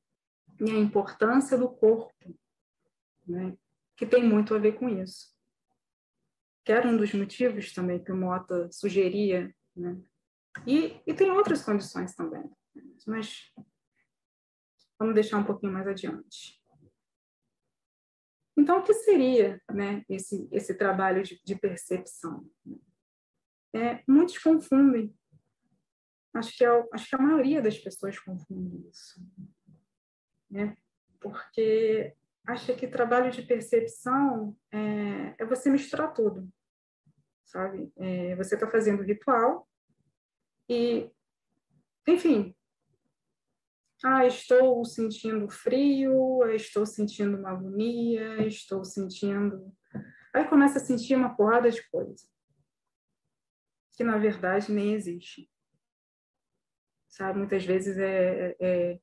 e a importância do corpo, né? que tem muito a ver com isso. Que era um dos motivos também que o Mota sugeria. Né? E, e tem outras condições também, mas vamos deixar um pouquinho mais adiante. Então, o que seria né, esse, esse trabalho de, de percepção? É, muitos confundem. Acho que, é, acho que a maioria das pessoas confunde isso. Né? Porque acha que trabalho de percepção é, é você misturar tudo, sabe? É, você está fazendo ritual e, enfim, ah, estou sentindo frio, estou sentindo uma agonia, estou sentindo. Aí começa a sentir uma porrada de coisa. Que na verdade nem existe. Sabe? Muitas vezes é, é,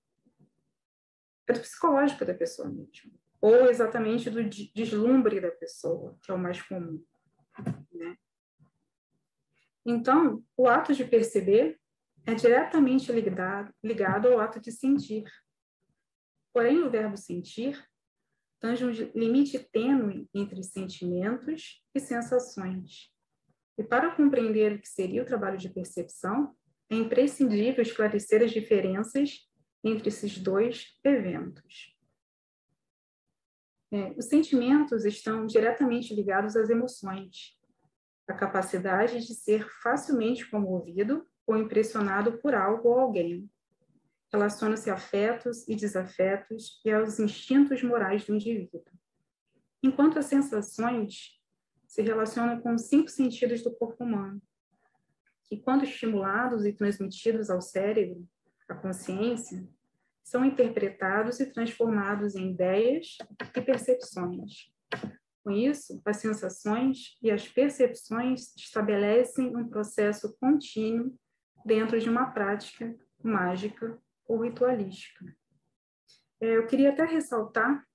é do psicológico da pessoa mesmo. Ou exatamente do deslumbre da pessoa, que é o mais comum. Então, o ato de perceber é diretamente ligado, ligado ao ato de sentir. Porém, o verbo sentir tange um limite tênue entre sentimentos e sensações. E para compreender o que seria o trabalho de percepção, é imprescindível esclarecer as diferenças entre esses dois eventos. É, os sentimentos estão diretamente ligados às emoções, a capacidade de ser facilmente comovido ou impressionado por algo ou alguém. Relaciona-se a afetos e desafetos e aos instintos morais do indivíduo. Enquanto as sensações se relacionam com os cinco sentidos do corpo humano, que, quando estimulados e transmitidos ao cérebro, à consciência, são interpretados e transformados em ideias e percepções. Com isso, as sensações e as percepções estabelecem um processo contínuo dentro de uma prática mágica ou ritualística. É, eu queria até ressaltar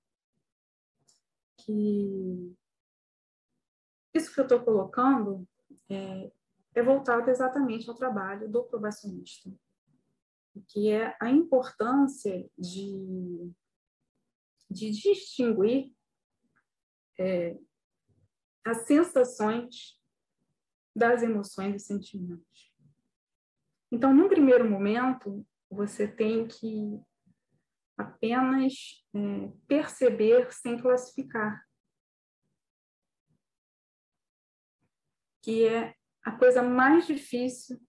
que isso que eu estou colocando é, é, voltado exatamente ao trabalho do probacionista, que é a importância de, de distinguir é, as sensações das emoções e sentimentos. Então, num primeiro momento, você tem que apenas é, perceber sem classificar, que é a coisa mais difícil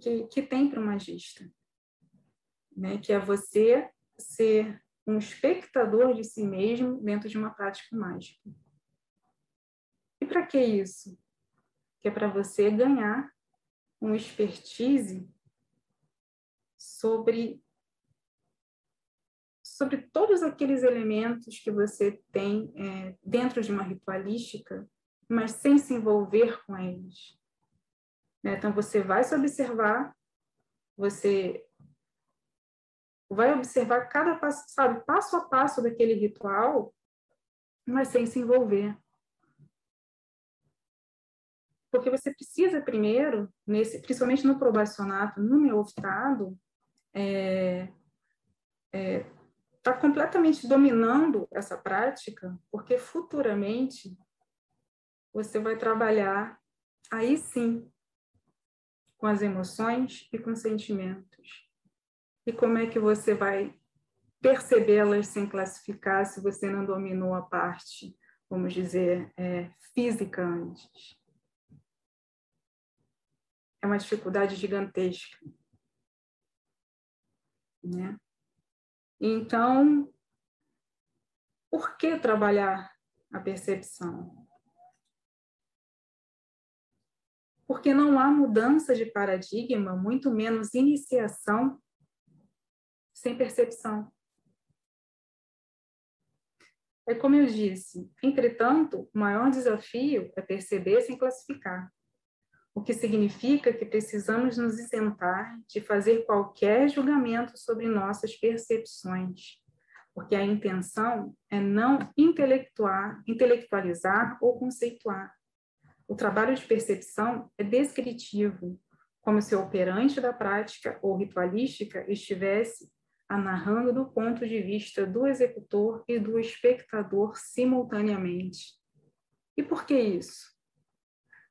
que, que tem para o magista, né? que é você ser um espectador de si mesmo dentro de uma prática mágica. E para que isso? Que é para você ganhar um expertise sobre sobre todos aqueles elementos que você tem é, dentro de uma ritualística, mas sem se envolver com eles. Né? Então, você vai se observar, você vai observar cada passo, sabe, passo a passo daquele ritual, mas sem se envolver. Porque você precisa primeiro, nesse, principalmente no probacionato, no neoftado, é, é, tá completamente dominando essa prática, porque futuramente você vai trabalhar aí sim com as emoções e com sentimentos. E como é que você vai percebê-las sem classificar se você não dominou a parte, vamos dizer, é, física antes? É uma dificuldade gigantesca. Né? Então, por que trabalhar a percepção? Porque não há mudança de paradigma, muito menos iniciação, sem percepção. É como eu disse, entretanto, o maior desafio é perceber sem classificar, o que significa que precisamos nos isentar de fazer qualquer julgamento sobre nossas percepções, porque a intenção é não intelectualizar ou conceituar. O trabalho de percepção é descritivo, como se o operante da prática ou ritualística estivesse narrando do ponto de vista do executor e do espectador simultaneamente. E por que isso?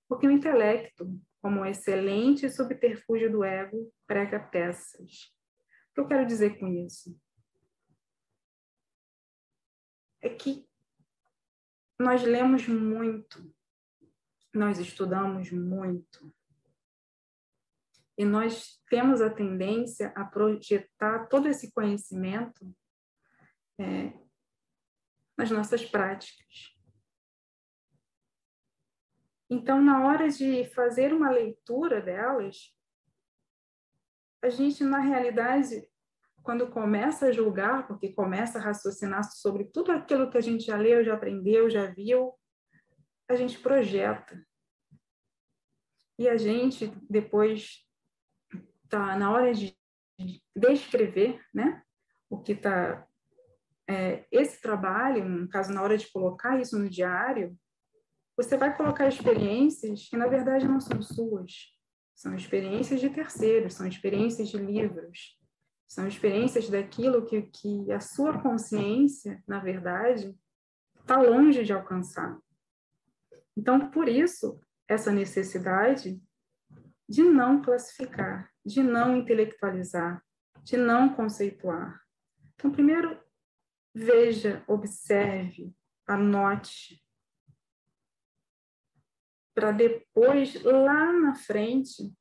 Porque o intelecto, como um excelente subterfúgio do ego, prega peças. O que eu quero dizer com isso? É que nós lemos muito, nós estudamos muito, e nós temos a tendência a projetar todo esse conhecimento é, nas nossas práticas. Então, na hora de fazer uma leitura delas, a gente, na realidade, quando começa a julgar, porque começa a raciocinar sobre tudo aquilo que a gente já leu, já aprendeu, já viu, a gente projeta. E a gente, depois tá na hora de descrever, né, o que está é, esse trabalho, no caso na hora de colocar isso no diário, você vai colocar experiências que na verdade não são suas, são experiências de terceiros, são experiências de livros, são experiências daquilo que, que a sua consciência, na verdade, está longe de alcançar. Então, por isso, essa necessidade de não classificar, de não intelectualizar, de não conceituar. Então, primeiro, veja, observe, anote, para depois, lá na frente,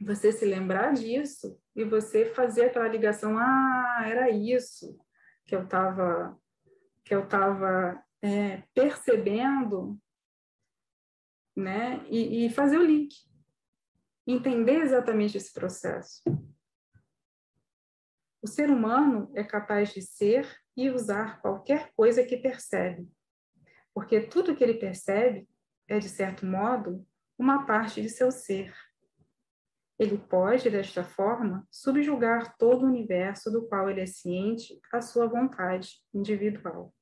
você se lembrar disso e você fazer aquela ligação, ah, era isso que eu estava que eu estava é, percebendo, né? E, e fazer o link entender exatamente esse processo. O ser humano é capaz de ser e usar qualquer coisa que percebe, porque tudo que ele percebe é, de certo modo, uma parte de seu ser. Ele pode, desta forma, subjugar todo o universo do qual ele é ciente à sua vontade individual.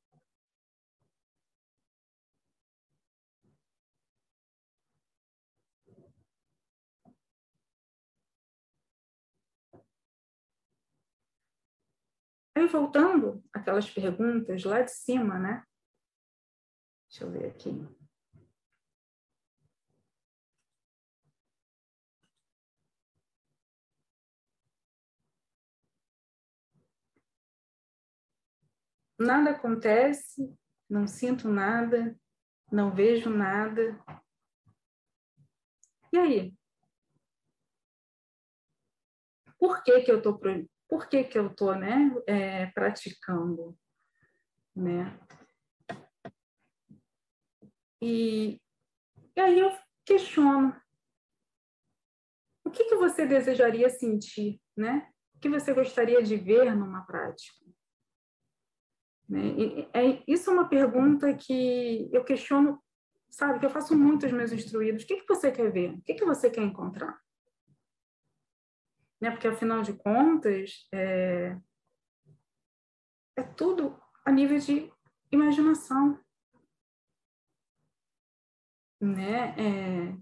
Aí, voltando aquelas perguntas lá de cima, né? Deixa eu ver aqui. Nada acontece, não sinto nada, não vejo nada. E aí? Por que, que eu estou por que, que eu estou né, é, praticando. Né? E, e aí eu questiono, o que, que você desejaria sentir? Né? O que você gostaria de ver numa prática? Né? E, é, isso é uma pergunta que eu questiono, sabe, que eu faço muito aos meus instruídos. O que, que você quer ver? O que, que você quer encontrar? Né? Porque afinal de contas é, é tudo a nível de imaginação, né? É,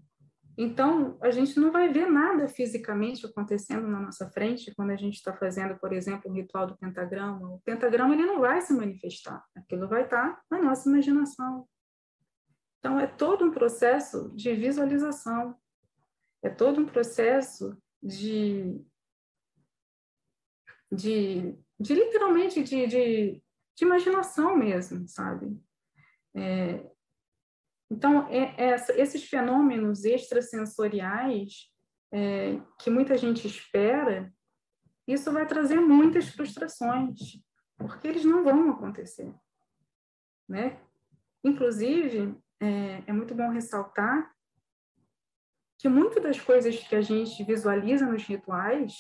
então a gente não vai ver nada fisicamente acontecendo na nossa frente quando a gente está fazendo, por exemplo, o ritual do pentagrama. O pentagrama ele não vai se manifestar, aquilo vai estar tá na nossa imaginação. Então, é todo um processo de visualização, é todo um processo de, de, de literalmente, de, de, de, imaginação mesmo, sabe? É, então, é, é, esses fenômenos extrasensoriais é, que muita gente espera, isso vai trazer muitas frustrações, porque eles não vão acontecer. Né? Inclusive, é, é muito bom ressaltar que muitas das coisas que a gente visualiza nos rituais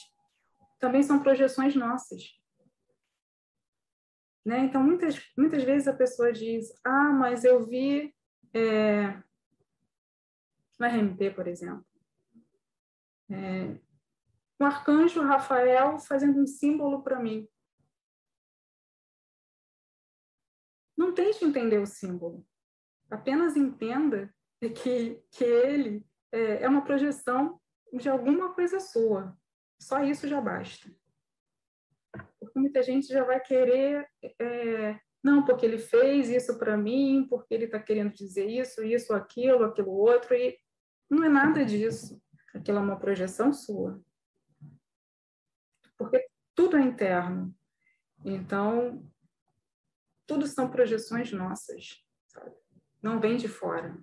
também são projeções nossas. Né? Então, muitas, muitas vezes a pessoa diz: Ah, mas eu vi é, no RMP, por exemplo, é, o arcanjo Rafael fazendo um símbolo para mim. Não tente entender o símbolo. Apenas entenda que, que ele é, é uma projeção de alguma coisa sua. Só isso já basta. Porque muita gente já vai querer, é, não, porque ele fez isso para mim, porque ele está querendo dizer isso, isso, aquilo, aquilo outro, e não é nada disso. Aquilo é uma projeção sua. Porque tudo é interno. Então, tudo são projeções nossas, sabe? não vem de fora.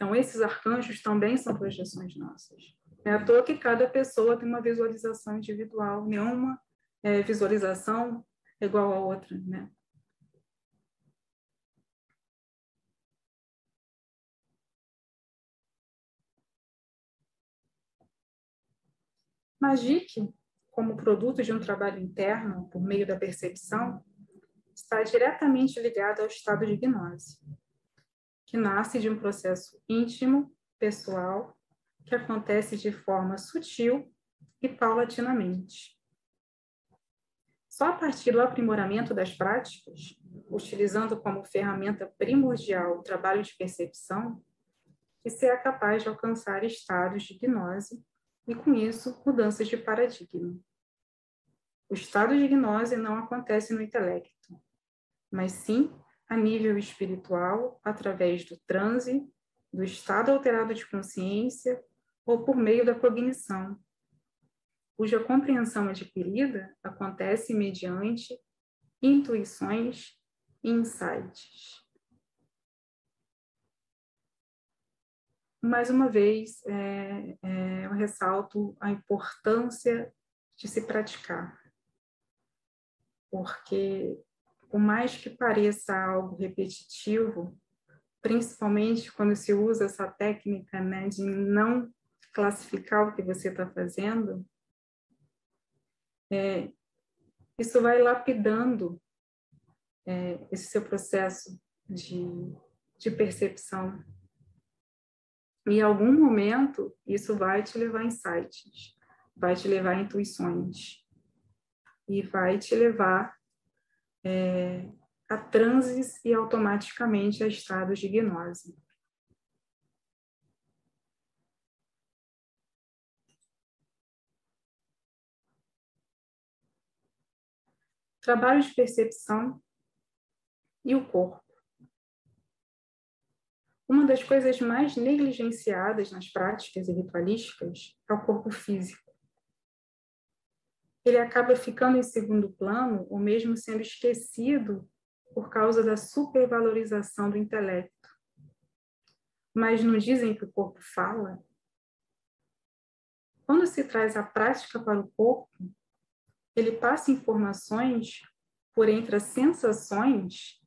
Então, esses arcanjos também são projeções nossas. É à toa que cada pessoa tem uma visualização individual, nenhuma é, visualização é igual a outra, né? Como produto de um trabalho interno por meio da percepção, está diretamente ligado ao estado de gnose, que nasce de um processo íntimo, pessoal, que acontece de forma sutil e paulatinamente. Só a partir do aprimoramento das práticas, utilizando como ferramenta primordial o trabalho de percepção, que é capaz de alcançar estados de gnose e, com isso, mudanças de paradigma. O estado de gnose não acontece no intelecto, mas sim a nível espiritual, através do transe, do estado alterado de consciência ou por meio da cognição, cuja compreensão adquirida acontece mediante intuições e insights. Mais uma vez, é, é, eu ressalto a importância de se praticar, porque por mais que pareça algo repetitivo, principalmente quando se usa essa técnica né, de não classificar o que você está fazendo, é, isso vai lapidando é, esse seu processo de, de percepção. E em algum momento, isso vai te levar a insights, vai te levar a intuições, e vai te levar é, a transes e automaticamente a estados de gnose. Trabalho de percepção e o corpo. Uma das coisas mais negligenciadas nas práticas e ritualísticas é o corpo físico ele acaba ficando em segundo plano ou mesmo sendo esquecido por causa da supervalorização do intelecto. Mas não dizem que o corpo fala? Quando se traz a prática para o corpo, ele passa informações por entre as sensações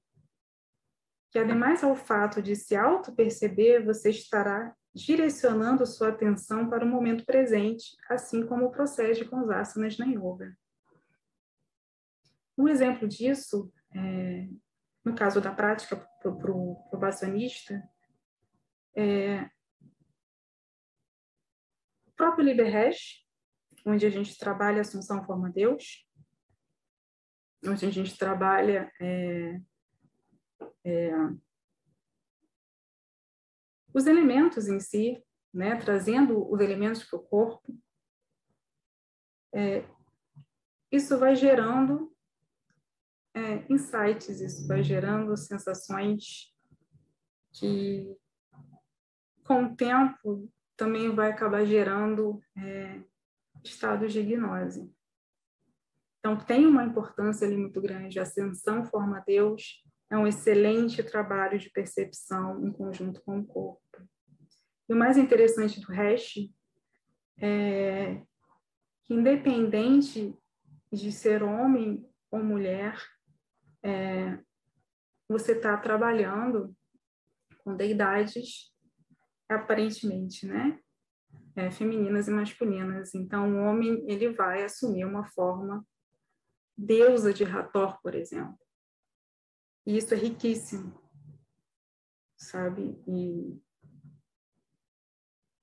que, ademais ao fato de se auto-perceber, você estará direcionando sua atenção para o momento presente, assim como procede com os asanas na yoga. Um exemplo disso, é, no caso da prática para o probacionista, é o próprio Liberresh, onde a gente trabalha Assunção Forma Deus, onde a gente trabalha é, é, os elementos em si, né, trazendo os elementos para o corpo, é, isso vai gerando é, insights, isso vai gerando sensações que com o tempo também vai acabar gerando é, estados de gnose. Então, tem uma importância ali muito grande. A ascensão forma Deus é um excelente trabalho de percepção em conjunto com o corpo. O mais interessante do hash é que, independente de ser homem ou mulher, é, você está trabalhando com deidades aparentemente, né? É, femininas e masculinas. Então, o homem ele vai assumir uma forma deusa de Hathor, por exemplo. E isso é riquíssimo, sabe? E,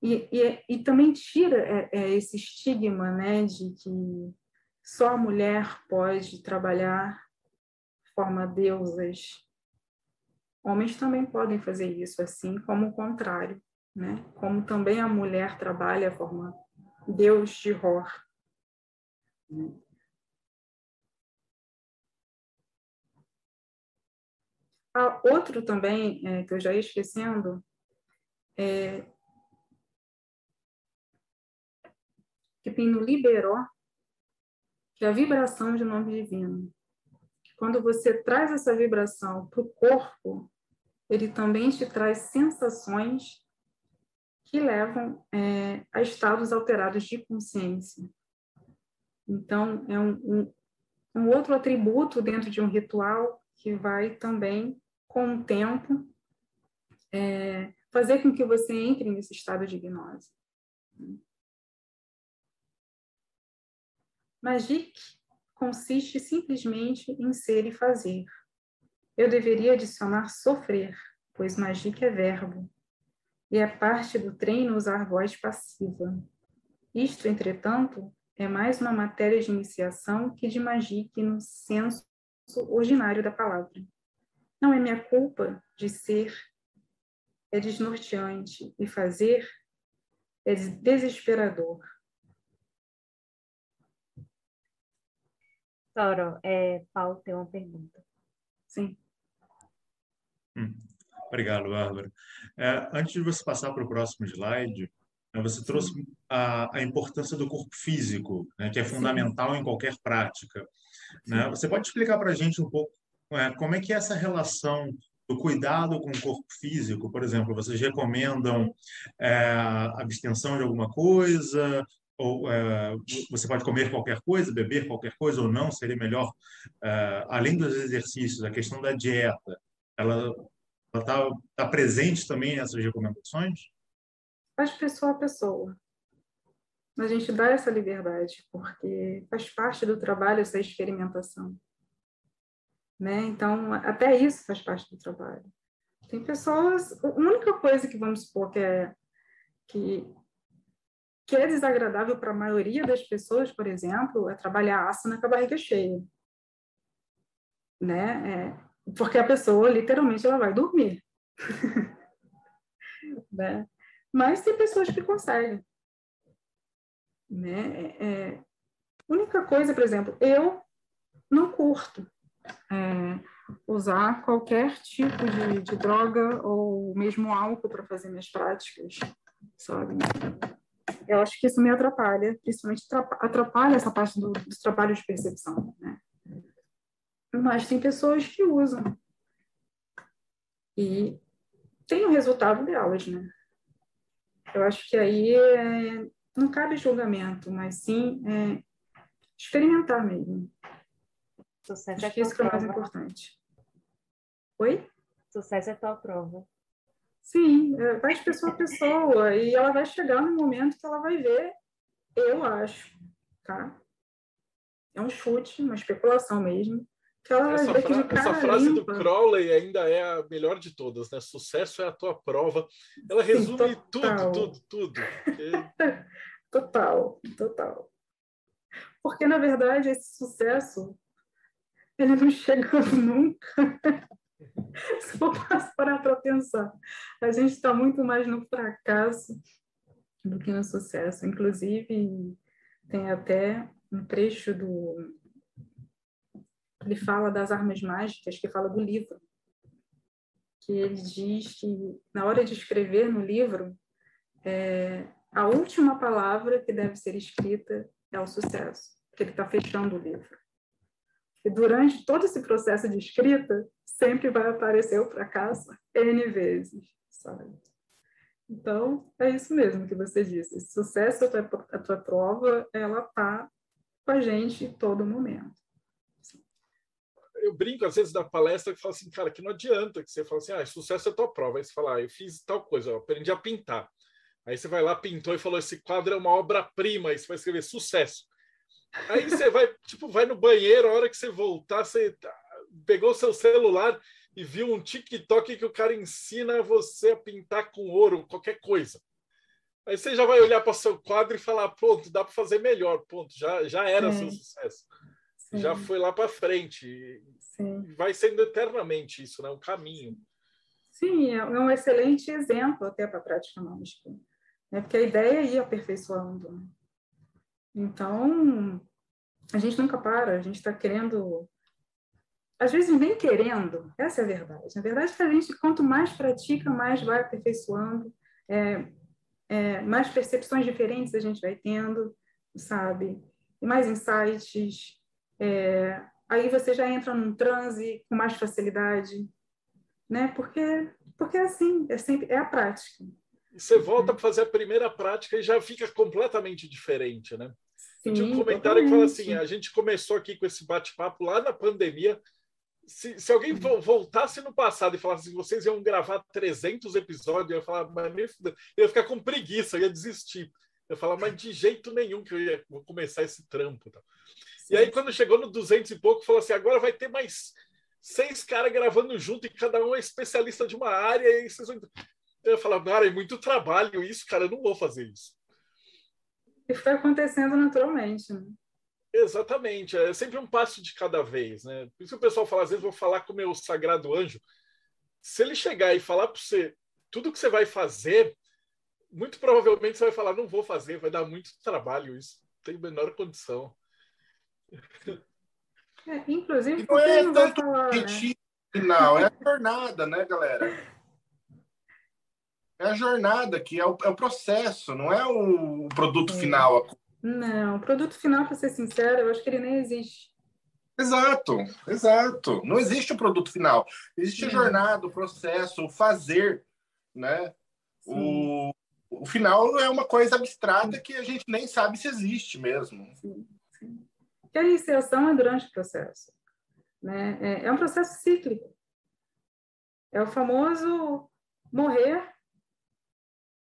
e, e, e também tira é, é esse estigma, né, de que só a mulher pode trabalhar forma deusas. Homens também podem fazer isso, assim como o contrário, né? Como também a mulher trabalha a forma Deus de Hor. Ah, outro também, é, que eu já ia esquecendo, é, que Pino liberou, que é a vibração de nome divino. Quando você traz essa vibração para o corpo, ele também te traz sensações que levam é, a estados alterados de consciência. Então, é um, um, um outro atributo dentro de um ritual que vai também, com o tempo, é, fazer com que você entre nesse estado de gnose. Magic consiste simplesmente em ser e fazer. Eu deveria adicionar sofrer, pois magic é verbo, e é parte do treino usar voz passiva. Isto, entretanto, é mais uma matéria de iniciação que de magic no senso ordinário da palavra. Não é minha culpa de ser, é desnorteante, e fazer é desesperador. Toro, é, Paulo tem uma pergunta. Sim. Hum. Obrigado, Bárbara. É, antes de você passar para o próximo slide, né, você trouxe a, a, importância do corpo físico, né, que é fundamental Sim. em qualquer prática. Né? Você pode explicar para a gente um pouco é, como é que é essa relação do cuidado com o corpo físico? Por exemplo, vocês recomendam é, abstenção de alguma coisa? Ou é, você pode comer qualquer coisa, beber qualquer coisa ou não? Seria melhor, é, além dos exercícios, a questão da dieta, ela está tá presente também nessas recomendações? Faz pessoa a pessoa a gente dá essa liberdade, porque faz parte do trabalho essa experimentação. Né? Então, até isso faz parte do trabalho. Tem pessoas, a única coisa que vamos supor que é, que, que é desagradável para a maioria das pessoas, por exemplo, é trabalhar asana com a barriga cheia. Né? É, porque a pessoa, literalmente, ela vai dormir. [LAUGHS] né? Mas tem pessoas que conseguem. Né? É, é, única coisa, por exemplo, eu não curto é, usar qualquer tipo de, de, droga ou mesmo álcool para fazer minhas práticas, sabe? Eu acho que isso me atrapalha, principalmente atrapalha essa parte do, do trabalho de percepção, né? Mas tem pessoas que usam e tem o resultado delas, né? Eu acho que aí é, não cabe julgamento, mas sim é, experimentar mesmo. Sucesso Acho é que isso que é o mais importante. Oi? Sucesso é tua prova. Sim, é, vai de pessoa a pessoa e ela vai chegar no momento que ela vai ver, eu acho, tá? É um chute, uma especulação mesmo. essa, fra essa frase limpa. do Crowley ainda é a melhor de todas, né? Sucesso é a tua prova. Ela resume Sim, tudo, tudo, tudo. [LAUGHS] total, total. Porque, na verdade, esse sucesso ele não [LAUGHS] chega nunca. [LAUGHS] Se for parar para pensar, a gente está muito mais no fracasso do que no sucesso. Inclusive, tem até um trecho do. Ele fala das armas mágicas, que fala do livro, que ele diz que, na hora de escrever no livro, é, a última palavra que deve ser escrita é o sucesso, porque ele está fechando o livro. E durante todo esse processo de escrita, sempre vai aparecer o fracasso N vezes, sabe? Então, é isso mesmo que você disse. Esse sucesso da tua, a tua prova, ela está com a gente todo momento. Eu brinco, às vezes, da palestra, que falo assim, cara, que não adianta que você fala assim, ah, sucesso é tua prova. Aí você fala, ah, eu fiz tal coisa, eu aprendi a pintar. Aí você vai lá, pintou e falou, esse quadro é uma obra-prima, e você vai escrever sucesso. Aí você vai, tipo, vai no banheiro, a hora que você voltar, você tá, pegou seu celular e viu um TikTok que o cara ensina você a pintar com ouro, qualquer coisa. Aí você já vai olhar para o seu quadro e falar, pronto, dá para fazer melhor, ponto, já, já era seu sucesso. Sim. Já foi lá para frente. Sim. Vai sendo eternamente isso, né? Um caminho. Sim, é um excelente exemplo até para a prática mágica. Né? Porque a ideia é ir aperfeiçoando. Né? Então, a gente nunca para, a gente está querendo às vezes nem querendo, essa é a verdade. Na verdade, a gente, quanto mais pratica, mais vai aperfeiçoando, é, é, mais percepções diferentes a gente vai tendo, sabe? E mais insights. É, aí você já entra num transe com mais facilidade, né? Porque, porque é assim, é sempre é a prática. Você volta para fazer a primeira prática e já fica completamente diferente, né? Sim, Tinha um comentário totalmente. que fala assim: a gente começou aqui com esse bate-papo lá na pandemia, se, se alguém voltasse no passado e falasse que vocês iam gravar 300 episódios, eu ia falar, mas eu ia ficar com preguiça, eu ia desistir. Eu ia falar, mas de jeito nenhum que eu ia vou começar esse trampo. Tá? E aí, quando chegou no 200 e pouco, falou assim: agora vai ter mais seis caras gravando junto e cada um é especialista de uma área. E vocês vão... Eu ia falar, cara, é muito trabalho isso, cara, eu não vou fazer isso. E foi acontecendo naturalmente. Né? Exatamente, é sempre um passo de cada vez, né? Por isso que o pessoal fala, às vezes vou falar com o meu sagrado anjo. Se ele chegar e falar para você tudo que você vai fazer, muito provavelmente você vai falar, não vou fazer, vai dar muito trabalho isso, não tem menor condição. É, inclusive, não é não tanto falar, né? final, é a jornada, né, galera? É a jornada que é o, é o processo, não é o produto é. final, não, o produto final, para ser sincero, eu acho que ele nem existe. Exato, exato. Não existe o produto final. Existe a é. jornada, o processo, o fazer, né? O, o final é uma coisa abstrata que a gente nem sabe se existe mesmo. Sim, sim. Que a iniciação é durante o processo. Né? É, é um processo cíclico. É o famoso morrer,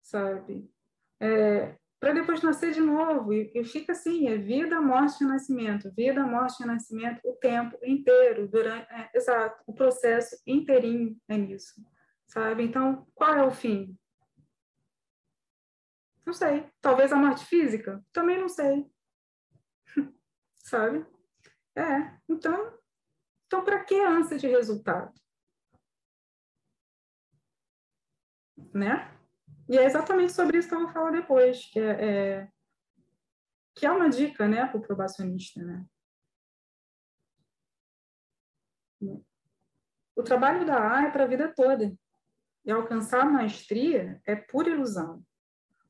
sabe? É, para depois nascer de novo. E, e, fica assim, é vida, morte e nascimento, vida, morte e nascimento o tempo inteiro, durante, é, exato, o processo inteirinho é nisso, sabe? Então, qual é o fim? Não sei. Talvez a morte física? Também não sei. [LAUGHS] sabe? É, então, então para que ânsia de resultado? Né? E é exatamente sobre isso que eu vou falar depois, que é, é que é uma dica né, para o probacionista. Né? O trabalho da A é para a vida toda. E alcançar a maestria é pura ilusão.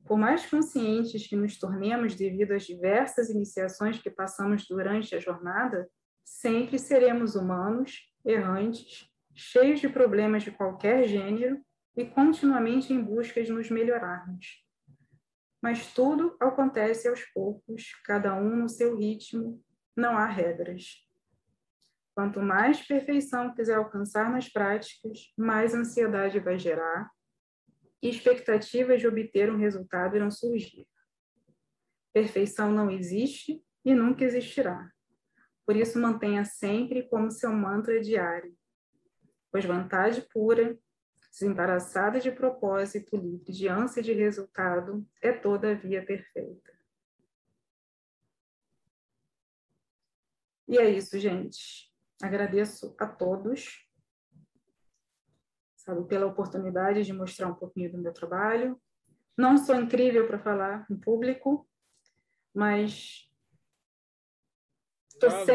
Por mais conscientes que nos tornemos devido às diversas iniciações que passamos durante a jornada, sempre seremos humanos, errantes, cheios de problemas de qualquer gênero e continuamente em busca de nos melhorarmos. Mas tudo acontece aos poucos, cada um no seu ritmo, não há regras. Quanto mais perfeição quiser alcançar nas práticas, mais ansiedade vai gerar e expectativas de obter um resultado irão surgir. Perfeição não existe e nunca existirá. Por isso, mantenha sempre como seu mantra diário, pois vontade pura desembaraçada de propósito, livre de ânsia de resultado, é toda a via perfeita. E é isso, gente. Agradeço a todos, sabe, pela oportunidade de mostrar um pouquinho do meu trabalho. Não sou incrível para falar em público, mas estou ah,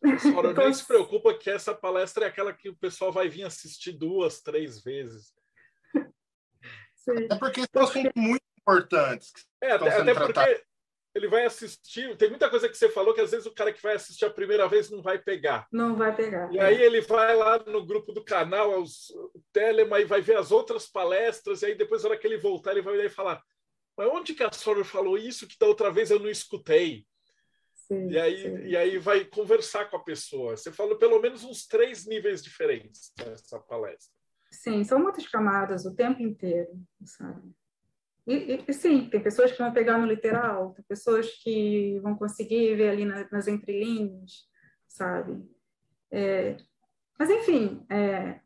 sempre Senhora, nem se preocupa que essa palestra é aquela que o pessoal vai vir assistir duas, três vezes. Sim. É porque são assuntos muito importantes. É, até, até porque ele vai assistir. Tem muita coisa que você falou que às vezes o cara que vai assistir a primeira vez não vai pegar. Não vai pegar. E é. aí ele vai lá no grupo do canal, aos, o Telema, e vai ver as outras palestras, e aí depois, na hora que ele voltar, ele vai olhar e falar: Mas onde que a Sora falou isso que da outra vez eu não escutei? Sim, e, aí, sim. e aí vai conversar com a pessoa. Você falou pelo menos uns três níveis diferentes nessa palestra. Sim, são muitas camadas o tempo inteiro, sabe? E, e, sim, tem pessoas que vão pegar no literal, tem pessoas que vão conseguir ver ali na, nas entrelinhas, sabe? É, mas, enfim. É...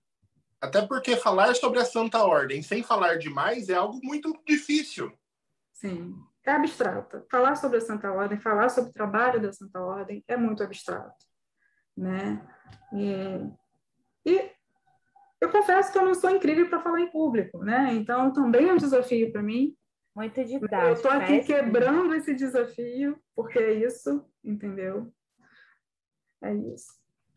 Até porque falar sobre a Santa Ordem sem falar demais é algo muito difícil. Sim, é abstrato. Falar sobre a Santa Ordem, falar sobre o trabalho da Santa Ordem é muito abstrato. Né? E, e eu confesso que eu não sou incrível para falar em público, né? Então também é um desafio para mim. Muito didático. Eu estou aqui quebrando esse desafio, porque é isso, entendeu? É isso.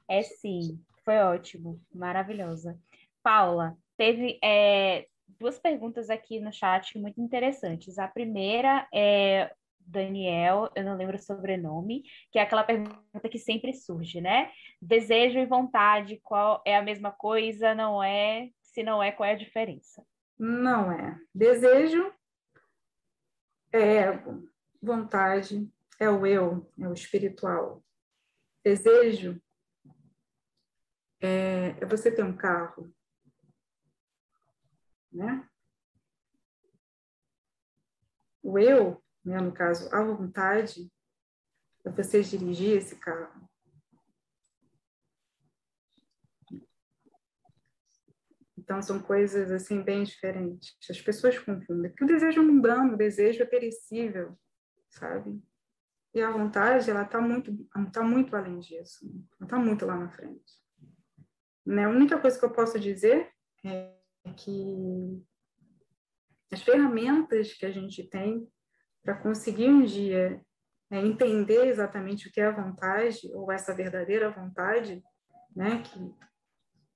É sim, foi ótimo, maravilhosa. Paula, teve é, duas perguntas aqui no chat muito interessantes. A primeira é Daniel, eu não lembro o sobrenome, que é aquela pergunta que sempre surge, né? Desejo e vontade, qual é a mesma coisa? Não é? Se não é, qual é a diferença? Não é. Desejo é ego, vontade é o eu, é o espiritual. Desejo é, é você ter um carro, né? O eu né, no caso, a vontade, para você dirigir esse carro. Então, são coisas assim bem diferentes. As pessoas confundem. Porque o desejo é mundano, o desejo é perecível, sabe? E a vontade, ela está muito, tá muito além disso. Ela está muito lá na frente. Né? A única coisa que eu posso dizer é que as ferramentas que a gente tem para conseguir um dia é, entender exatamente o que é a vontade, ou essa verdadeira vontade, né, que,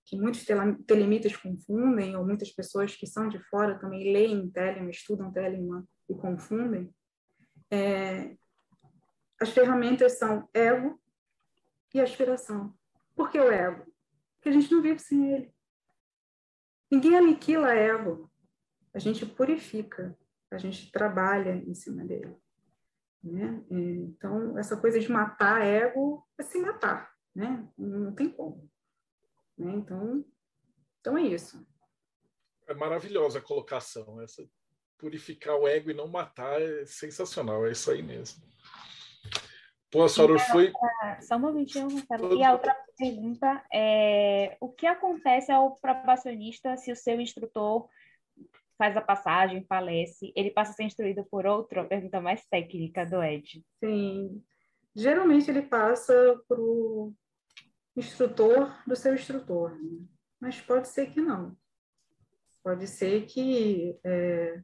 que muitos telemitas confundem, ou muitas pessoas que são de fora também leem Telema, estudam Telema e confundem, é, as ferramentas são ego e aspiração. Por que o ego? Porque a gente não vive sem ele. Ninguém aniquila ego, a gente purifica a gente trabalha em cima dele. Né? Então, essa coisa de matar ego é se matar, né? não tem como. Né? Então, então, é isso. É maravilhosa a colocação. Essa purificar o ego e não matar é sensacional, é isso aí mesmo. Pô, Soror, foi. Só um momentinho, Marcelo. E a outra pergunta é: o que acontece ao probacionista se o seu instrutor faz a passagem, falece, ele passa a ser instruído por outro? A pergunta mais técnica do Ed. Sim. Geralmente ele passa para o instrutor do seu instrutor, né? mas pode ser que não. Pode ser que é,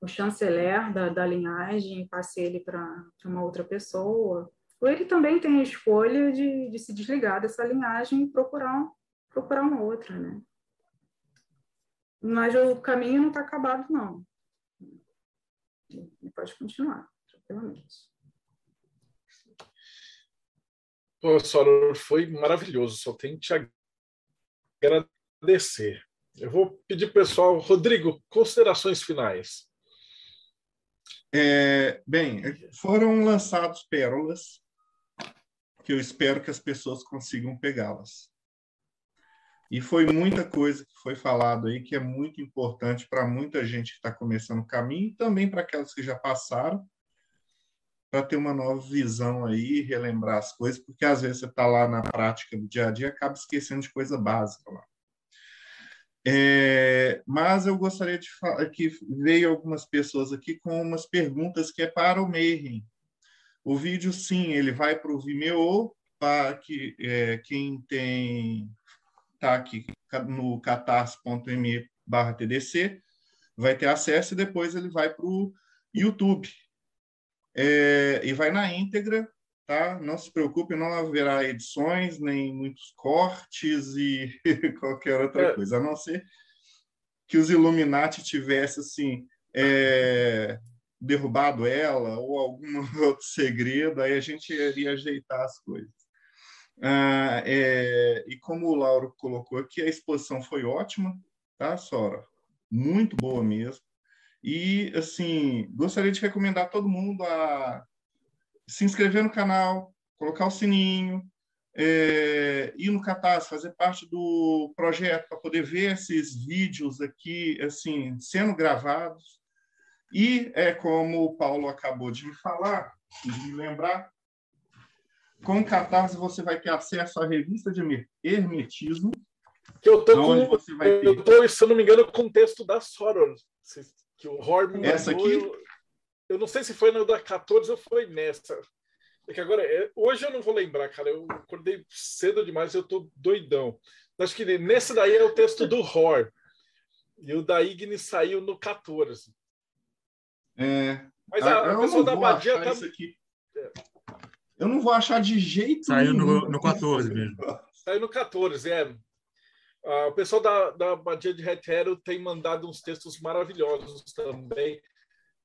o chanceler da, da linhagem passe ele para uma outra pessoa, ou ele também tem a escolha de, de se desligar dessa linhagem e procurar, procurar uma outra, né? Mas o caminho não está acabado, não. Ele pode continuar, tranquilamente. Pô, Soror, foi maravilhoso. Só tenho que te agradecer. Eu vou pedir pessoal, Rodrigo, considerações finais. É, bem, foram lançados pérolas que eu espero que as pessoas consigam pegá-las. E foi muita coisa que foi falado aí que é muito importante para muita gente que está começando o caminho e também para aquelas que já passaram, para ter uma nova visão aí, relembrar as coisas, porque às vezes você está lá na prática do dia a dia acaba esquecendo de coisa básica lá. É, mas eu gostaria de falar que veio algumas pessoas aqui com umas perguntas que é para o Mayhem. O vídeo, sim, ele vai para o Vimeo, para que é, quem tem está aqui no catarse.me barra TDC, vai ter acesso e depois ele vai para o YouTube. É, e vai na íntegra, tá? Não se preocupe, não haverá edições, nem muitos cortes e [LAUGHS] qualquer outra é. coisa, a não ser que os Illuminati tivessem, assim, é, derrubado ela ou algum [LAUGHS] outro segredo, aí a gente ia ajeitar as coisas. Ah, é, e como o Lauro colocou aqui, a exposição foi ótima, tá, Sora? Muito boa mesmo. E, assim, gostaria de recomendar a todo mundo a se inscrever no canal, colocar o sininho, é, ir no Catarse, fazer parte do projeto para poder ver esses vídeos aqui, assim, sendo gravados. E é como o Paulo acabou de me falar, de me lembrar, com o Catarse você vai ter acesso à revista de Hermetismo. Que eu tô com, você vai ter... eu tô, se não me engano, com o texto da Soror, que o Hor me Essa aqui? Eu, eu, não sei se foi na da 14 ou foi nessa. É que agora, é, hoje eu não vou lembrar, cara. Eu acordei cedo demais, eu tô doidão. Acho que nesse daí é o texto do Hor. E o da Ignis saiu no 14. É. Mas a, ah, a pessoa da Badia tá. É. Eu não vou achar de jeito Saiu no, no 14 mesmo. Saiu no 14, é. Ah, o pessoal da, da Badia de Hetero tem mandado uns textos maravilhosos também.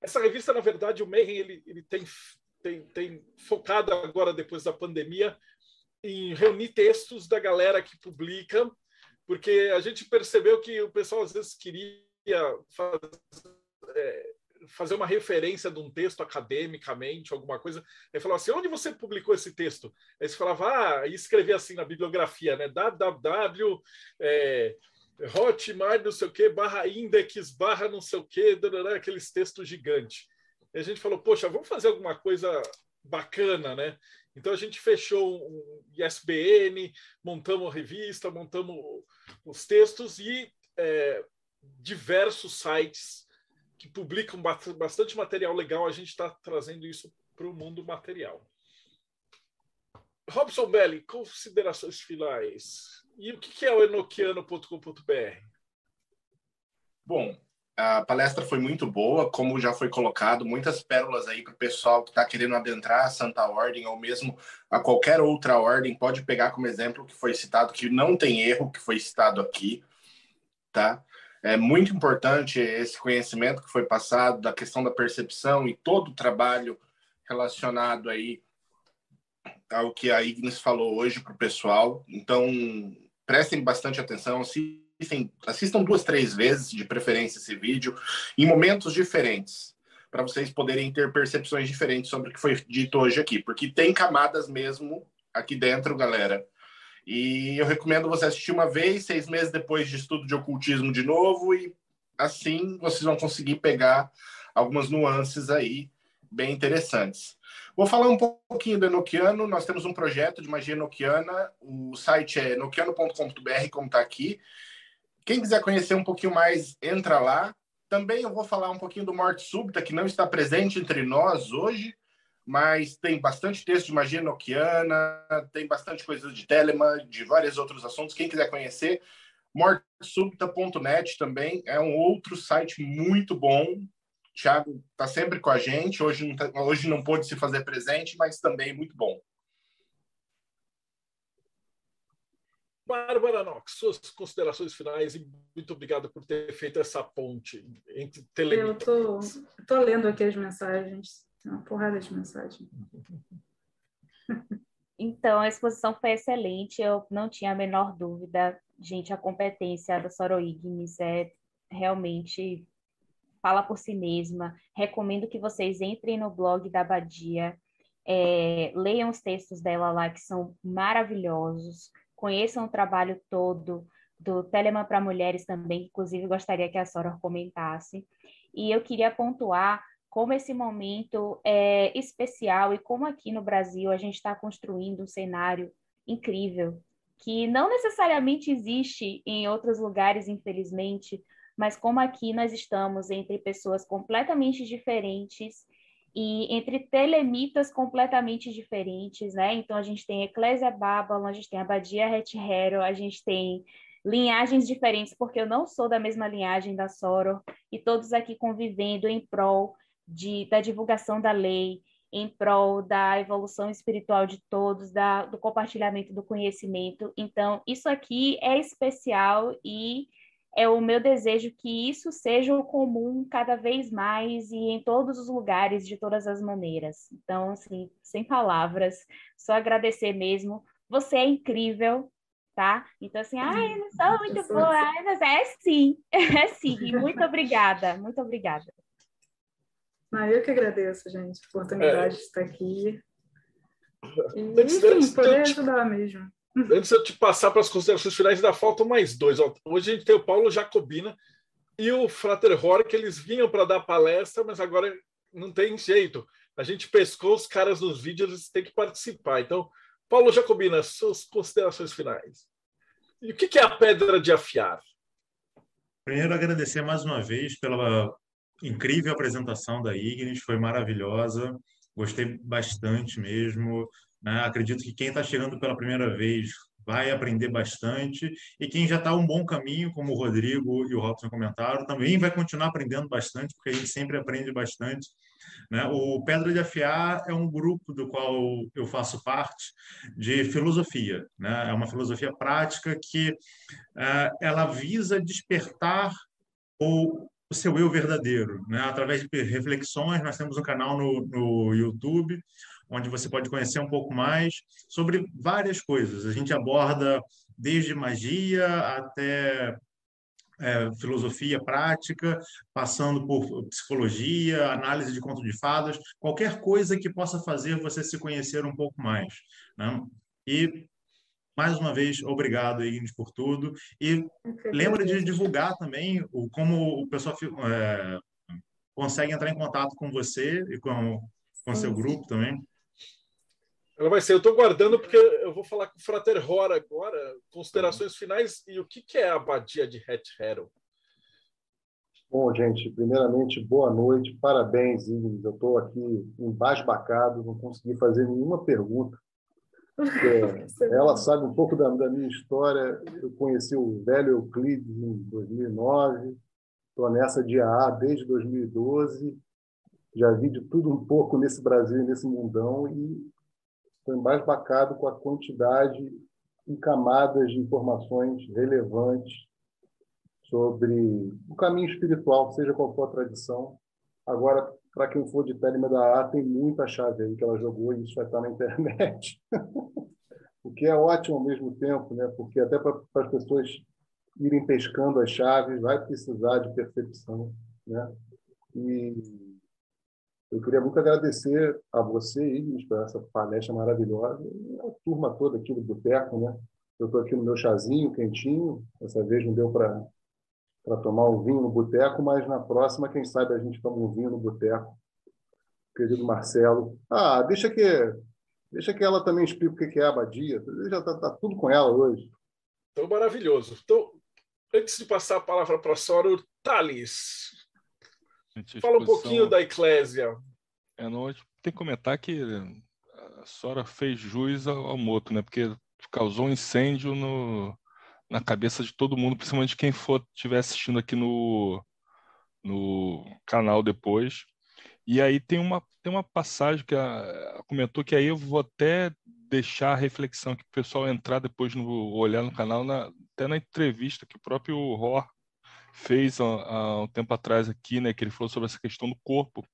Essa revista, na verdade, o Mayhem, ele, ele tem, tem, tem focado agora, depois da pandemia, em reunir textos da galera que publica, porque a gente percebeu que o pessoal às vezes queria fazer, é, fazer uma referência de um texto academicamente, alguma coisa, aí falava assim, onde você publicou esse texto? Aí você falava, ah, e assim na bibliografia, né? www, é, Hotmart, não sei o quê, barra index, barra não sei o quê, aqueles textos gigantes. E a gente falou, poxa, vamos fazer alguma coisa bacana, né? Então a gente fechou um ISBN, montamos a revista, montamos os textos e é, diversos sites que publicam bastante material legal, a gente está trazendo isso para o mundo material. Robson Belli, considerações finais. E o que é o enoquiano.com.br? Bom, a palestra foi muito boa, como já foi colocado, muitas pérolas aí para o pessoal que está querendo adentrar a Santa Ordem ou mesmo a qualquer outra ordem. Pode pegar como exemplo que foi citado, que não tem erro, que foi citado aqui, tá? É muito importante esse conhecimento que foi passado da questão da percepção e todo o trabalho relacionado aí ao que a Ignis falou hoje para o pessoal. Então, prestem bastante atenção, assistem, assistam duas, três vezes, de preferência, esse vídeo, em momentos diferentes, para vocês poderem ter percepções diferentes sobre o que foi dito hoje aqui, porque tem camadas mesmo aqui dentro, galera, e eu recomendo você assistir uma vez, seis meses depois de estudo de ocultismo de novo, e assim vocês vão conseguir pegar algumas nuances aí bem interessantes. Vou falar um pouquinho do Enoquiano. Nós temos um projeto de magia enoquiana. O site é enoquiano.com.br, como está aqui. Quem quiser conhecer um pouquinho mais, entra lá. Também eu vou falar um pouquinho do Morte Súbita, que não está presente entre nós hoje, mas tem bastante texto de magia noquiana, tem bastante coisa de Telema, de vários outros assuntos. Quem quiser conhecer, mortesubita.net também é um outro site muito bom. Thiago está sempre com a gente, hoje não, tá, hoje não pôde se fazer presente, mas também muito bom. Bárbara Nox, suas considerações finais e muito obrigado por ter feito essa ponte entre tele. Eu estou lendo aqui as mensagens uma porrada de mensagem. [LAUGHS] Então, a exposição foi excelente, eu não tinha a menor dúvida. Gente, a competência da Soroignis é realmente fala por si mesma. Recomendo que vocês entrem no blog da Abadia, é, leiam os textos dela lá, que são maravilhosos, conheçam o trabalho todo do Telemann para Mulheres também, inclusive gostaria que a Sora comentasse. E eu queria pontuar como esse momento é especial e como aqui no Brasil a gente está construindo um cenário incrível que não necessariamente existe em outros lugares, infelizmente, mas como aqui nós estamos entre pessoas completamente diferentes e entre telemitas completamente diferentes, né? Então a gente tem Eclésia Babylon, a gente tem Abadia Het Hero, a gente tem linhagens diferentes, porque eu não sou da mesma linhagem da Soror, e todos aqui convivendo em prol de, da divulgação da lei em prol da evolução espiritual de todos, da, do compartilhamento do conhecimento. Então, isso aqui é especial e é o meu desejo que isso seja o comum cada vez mais e em todos os lugares, de todas as maneiras. Então, assim, sem palavras, só agradecer mesmo. Você é incrível, tá? Então, assim, ai, eu não sou muito boa, mas é sim, [LAUGHS] é sim. Muito obrigada, muito obrigada. Ah, eu que agradeço, gente, a oportunidade é. de estar aqui. E, enfim, poder ajudar mesmo. Antes de eu te passar para as considerações finais, ainda faltam mais dois. Hoje a gente tem o Paulo Jacobina e o Frater Hor, que eles vinham para dar palestra, mas agora não tem jeito. A gente pescou os caras nos vídeos, eles têm que participar. Então, Paulo Jacobina, suas considerações finais. E o que é a pedra de afiar? Primeiro, agradecer mais uma vez pela incrível apresentação da Ignis, foi maravilhosa, gostei bastante mesmo. Né? Acredito que quem está chegando pela primeira vez vai aprender bastante e quem já está um bom caminho, como o Rodrigo e o Robson comentaram, também vai continuar aprendendo bastante, porque a gente sempre aprende bastante. Né? O Pedra de Afiar é um grupo do qual eu faço parte de filosofia. Né? É uma filosofia prática que uh, ela visa despertar o, o seu eu verdadeiro, né? através de reflexões. Nós temos um canal no, no YouTube onde você pode conhecer um pouco mais sobre várias coisas. A gente aborda desde magia até é, filosofia prática, passando por psicologia, análise de conto de fadas, qualquer coisa que possa fazer você se conhecer um pouco mais. Né? E mais uma vez, obrigado, Ignis, por tudo. E lembra de divulgar também o, como o pessoal é, consegue entrar em contato com você e com, com seu grupo também. Ela vai ser. Eu estou guardando porque eu vou falar com o Frater Hora agora. Considerações uhum. finais e o que, que é a abadia de Het Hero? Bom, gente, primeiramente, boa noite, parabéns, Ignis. Eu estou aqui embasbacado, não consegui fazer nenhuma pergunta. [LAUGHS] É, ela sabe um pouco da, da, minha história. Eu conheci o velho Euclides em 2009, estou nessa de AA desde 2012. Já vi de tudo um pouco nesse Brasil, nesse mundão, e foi embasbacado com a quantidade em camadas de informações relevantes sobre o caminho espiritual, seja qual for a tradição. Agora, para quem for de Telema da A, tem muita chave aí que ela jogou e isso vai estar na internet. [LAUGHS] o que é ótimo ao mesmo tempo, né? porque até para as pessoas irem pescando as chaves, vai precisar de percepção. Né? E eu queria muito agradecer a você, Ignis, por essa palestra maravilhosa, e a turma toda aqui do Boteco, né? Eu estou aqui no meu chazinho quentinho, dessa vez não deu para tomar um vinho no boteco, mas na próxima, quem sabe, a gente toma um vinho no boteco. Querido Marcelo. Ah, deixa que, deixa que ela também explique o que é a abadia. Já está tá tudo com ela hoje. Então, maravilhoso. Então, antes de passar a palavra para a Sora, Thales, Fala um pouquinho da Eclésia. É, não, tem que comentar que a Sora fez jus ao, ao moto, né? Porque causou um incêndio no, na cabeça de todo mundo, principalmente quem for estiver assistindo aqui no, no canal depois. E aí tem uma, tem uma passagem que a, a comentou que aí eu vou até deixar a reflexão que o pessoal entrar depois no olhar no canal, na, até na entrevista que o próprio Ror fez há, há um tempo atrás aqui, né, que ele falou sobre essa questão do corpo,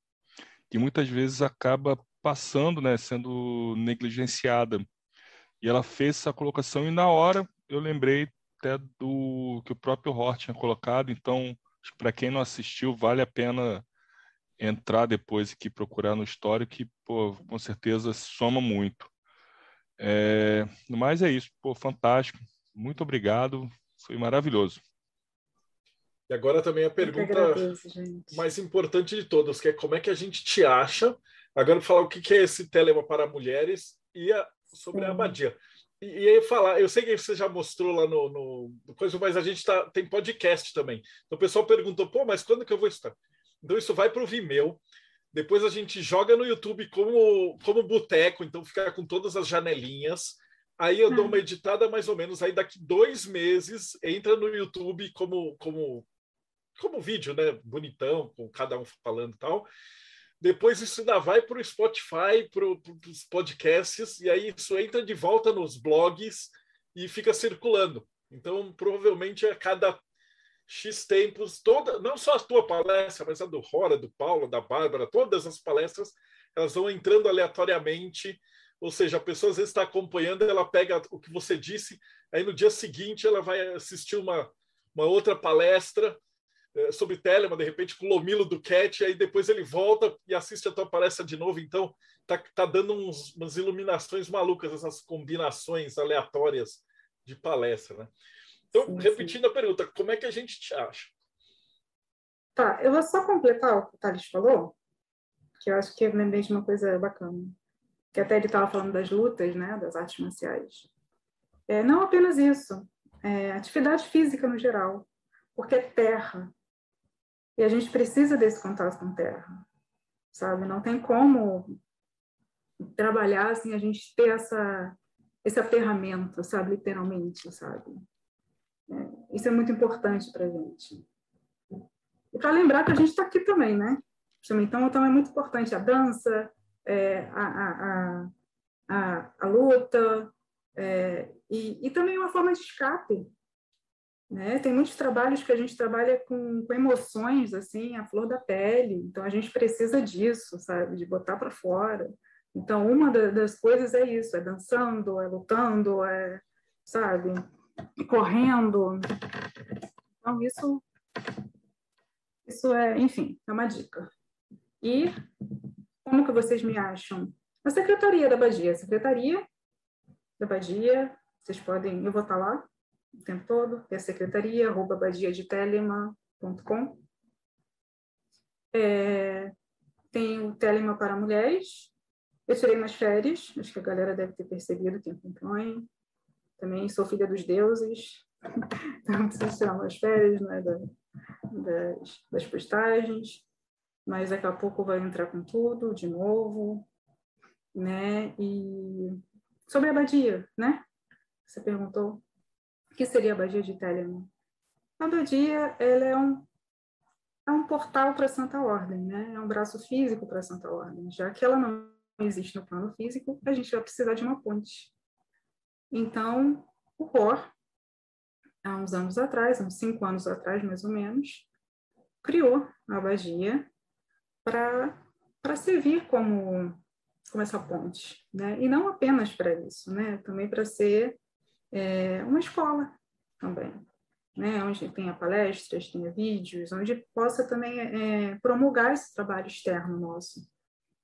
que muitas vezes acaba passando, né, sendo negligenciada. E ela fez essa colocação e na hora eu lembrei até do que o próprio Hort tinha colocado, então para quem não assistiu, vale a pena entrar depois aqui procurar no histórico que pô, com certeza soma muito. É, mas é isso, pô, fantástico. Muito obrigado, foi maravilhoso. E agora também a pergunta agradeço, mais importante de todas, que é como é que a gente te acha? Agora falar o que é esse Telema para mulheres e a, sobre Sim. a abadia. E, e aí falar, eu sei que você já mostrou lá no, no coisa, mas a gente tá, tem podcast também. Então o pessoal perguntou, pô, mas quando que eu vou estar? Então isso vai para o Vimeo. Depois a gente joga no YouTube como, como boteco, então fica com todas as janelinhas. Aí eu dou uma editada mais ou menos. Aí daqui dois meses entra no YouTube como, como como vídeo, né? Bonitão, com cada um falando e tal. depois isso ainda vai para o Spotify, para os podcasts, e aí isso entra de volta nos blogs e fica circulando. Então, provavelmente a cada X tempos, toda, não só a tua palestra, mas a do Rora, do Paulo, da Bárbara, todas as palestras, elas vão entrando aleatoriamente, ou seja, a pessoa às vezes está acompanhando, ela pega o que você disse, aí no dia seguinte ela vai assistir uma, uma outra palestra sobre Telema, de repente com o Lomilo do Cat, aí depois ele volta e assiste a tua palestra de novo, então tá, tá dando uns, umas iluminações malucas, essas combinações aleatórias de palestra, né? Então, sim, repetindo sim. a pergunta, como é que a gente te acha? Tá, eu vou só completar o que o Thales falou, que eu acho que é mesmo uma coisa bacana. Que até ele estava falando das lutas, né, das artes marciais. É, não apenas isso, é, atividade física no geral, porque é terra. E a gente precisa desse contato com terra, sabe? Não tem como trabalhar sem a gente ter essa esse aterramento, sabe, literalmente, sabe? É, isso é muito importante para a gente. E para lembrar que a gente está aqui também, né? Então, então é muito importante a dança, é, a, a, a, a, luta, é, e, e também uma forma de escape. Né? Tem muitos trabalhos que a gente trabalha com, com emoções, assim, a flor da pele, então a gente precisa disso, sabe? De botar para fora. Então, uma das coisas é isso, é dançando, é lutando, é, sabe? correndo. Então, isso, isso é, enfim, é uma dica. E como que vocês me acham? Na Secretaria da Badia. Secretaria da Badia, vocês podem, eu vou estar lá o tempo todo, é secretaria, arroba badiadetelema.com. É, tem o Telema para Mulheres. Eu tirei umas férias, acho que a galera deve ter percebido quem acompanha também sou filha dos deuses, [LAUGHS] então preciso tirar umas férias né, da, das, das postagens, mas daqui a pouco vai entrar com tudo de novo, né? E sobre a abadia, né? Você perguntou que seria a abadia de Telemann. A abadia, ela é um é um portal para a Santa Ordem, né? É um braço físico para a Santa Ordem. Já que ela não existe no plano físico, a gente vai precisar de uma ponte. Então, o ROR, há uns anos atrás, uns cinco anos atrás, mais ou menos, criou a Abadia para servir como, como essa ponte, né? E não apenas para isso, né? Também para ser é, uma escola também, né? Onde tenha palestras, tenha vídeos, onde possa também é, promulgar esse trabalho externo nosso,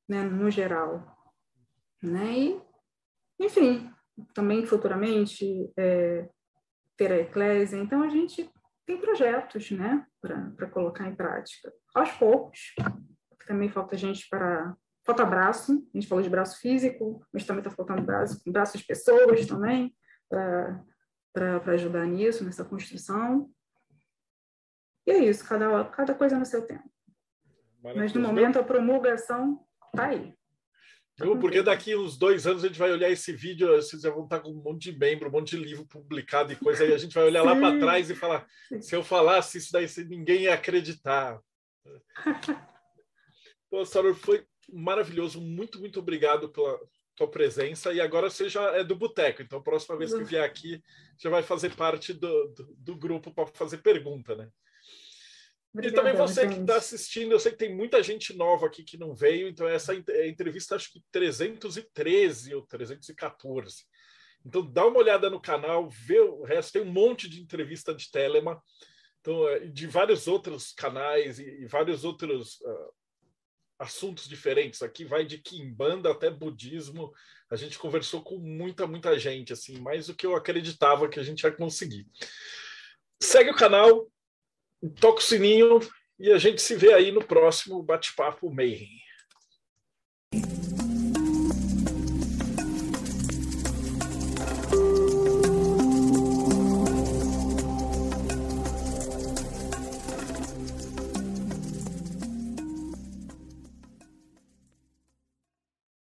né? No geral, né? E, enfim, também futuramente é, ter a eclésia. Então, a gente tem projetos né, para colocar em prática. Aos poucos, também falta gente para. Falta braço, a gente falou de braço físico, mas também está faltando braço, braço de pessoas também, para ajudar nisso, nessa construção. E é isso, cada, cada coisa no seu tempo. Mas no momento a promulgação está aí. Porque daqui uns dois anos a gente vai olhar esse vídeo, vocês já vão estar com um monte de membro, um monte de livro publicado e coisa, aí a gente vai olhar lá para trás e falar: se eu falasse isso daí, ninguém ia acreditar. [LAUGHS] Pô, Saulo, foi maravilhoso, muito, muito obrigado pela tua presença. E agora você já é do Boteco, então a próxima vez que vier aqui, já vai fazer parte do, do, do grupo para fazer pergunta, né? Obrigada, e também você que está assistindo, eu sei que tem muita gente nova aqui que não veio, então essa é entrevista acho que 313 ou 314. Então dá uma olhada no canal, vê o resto, tem um monte de entrevista de Telema, então, é, de vários outros canais e, e vários outros uh, assuntos diferentes. Aqui vai de Kimbanda até budismo. A gente conversou com muita, muita gente, assim, mais do que eu acreditava que a gente ia conseguir. Segue o canal, toca o sininho e a gente se vê aí no próximo bate-papo Mayhem.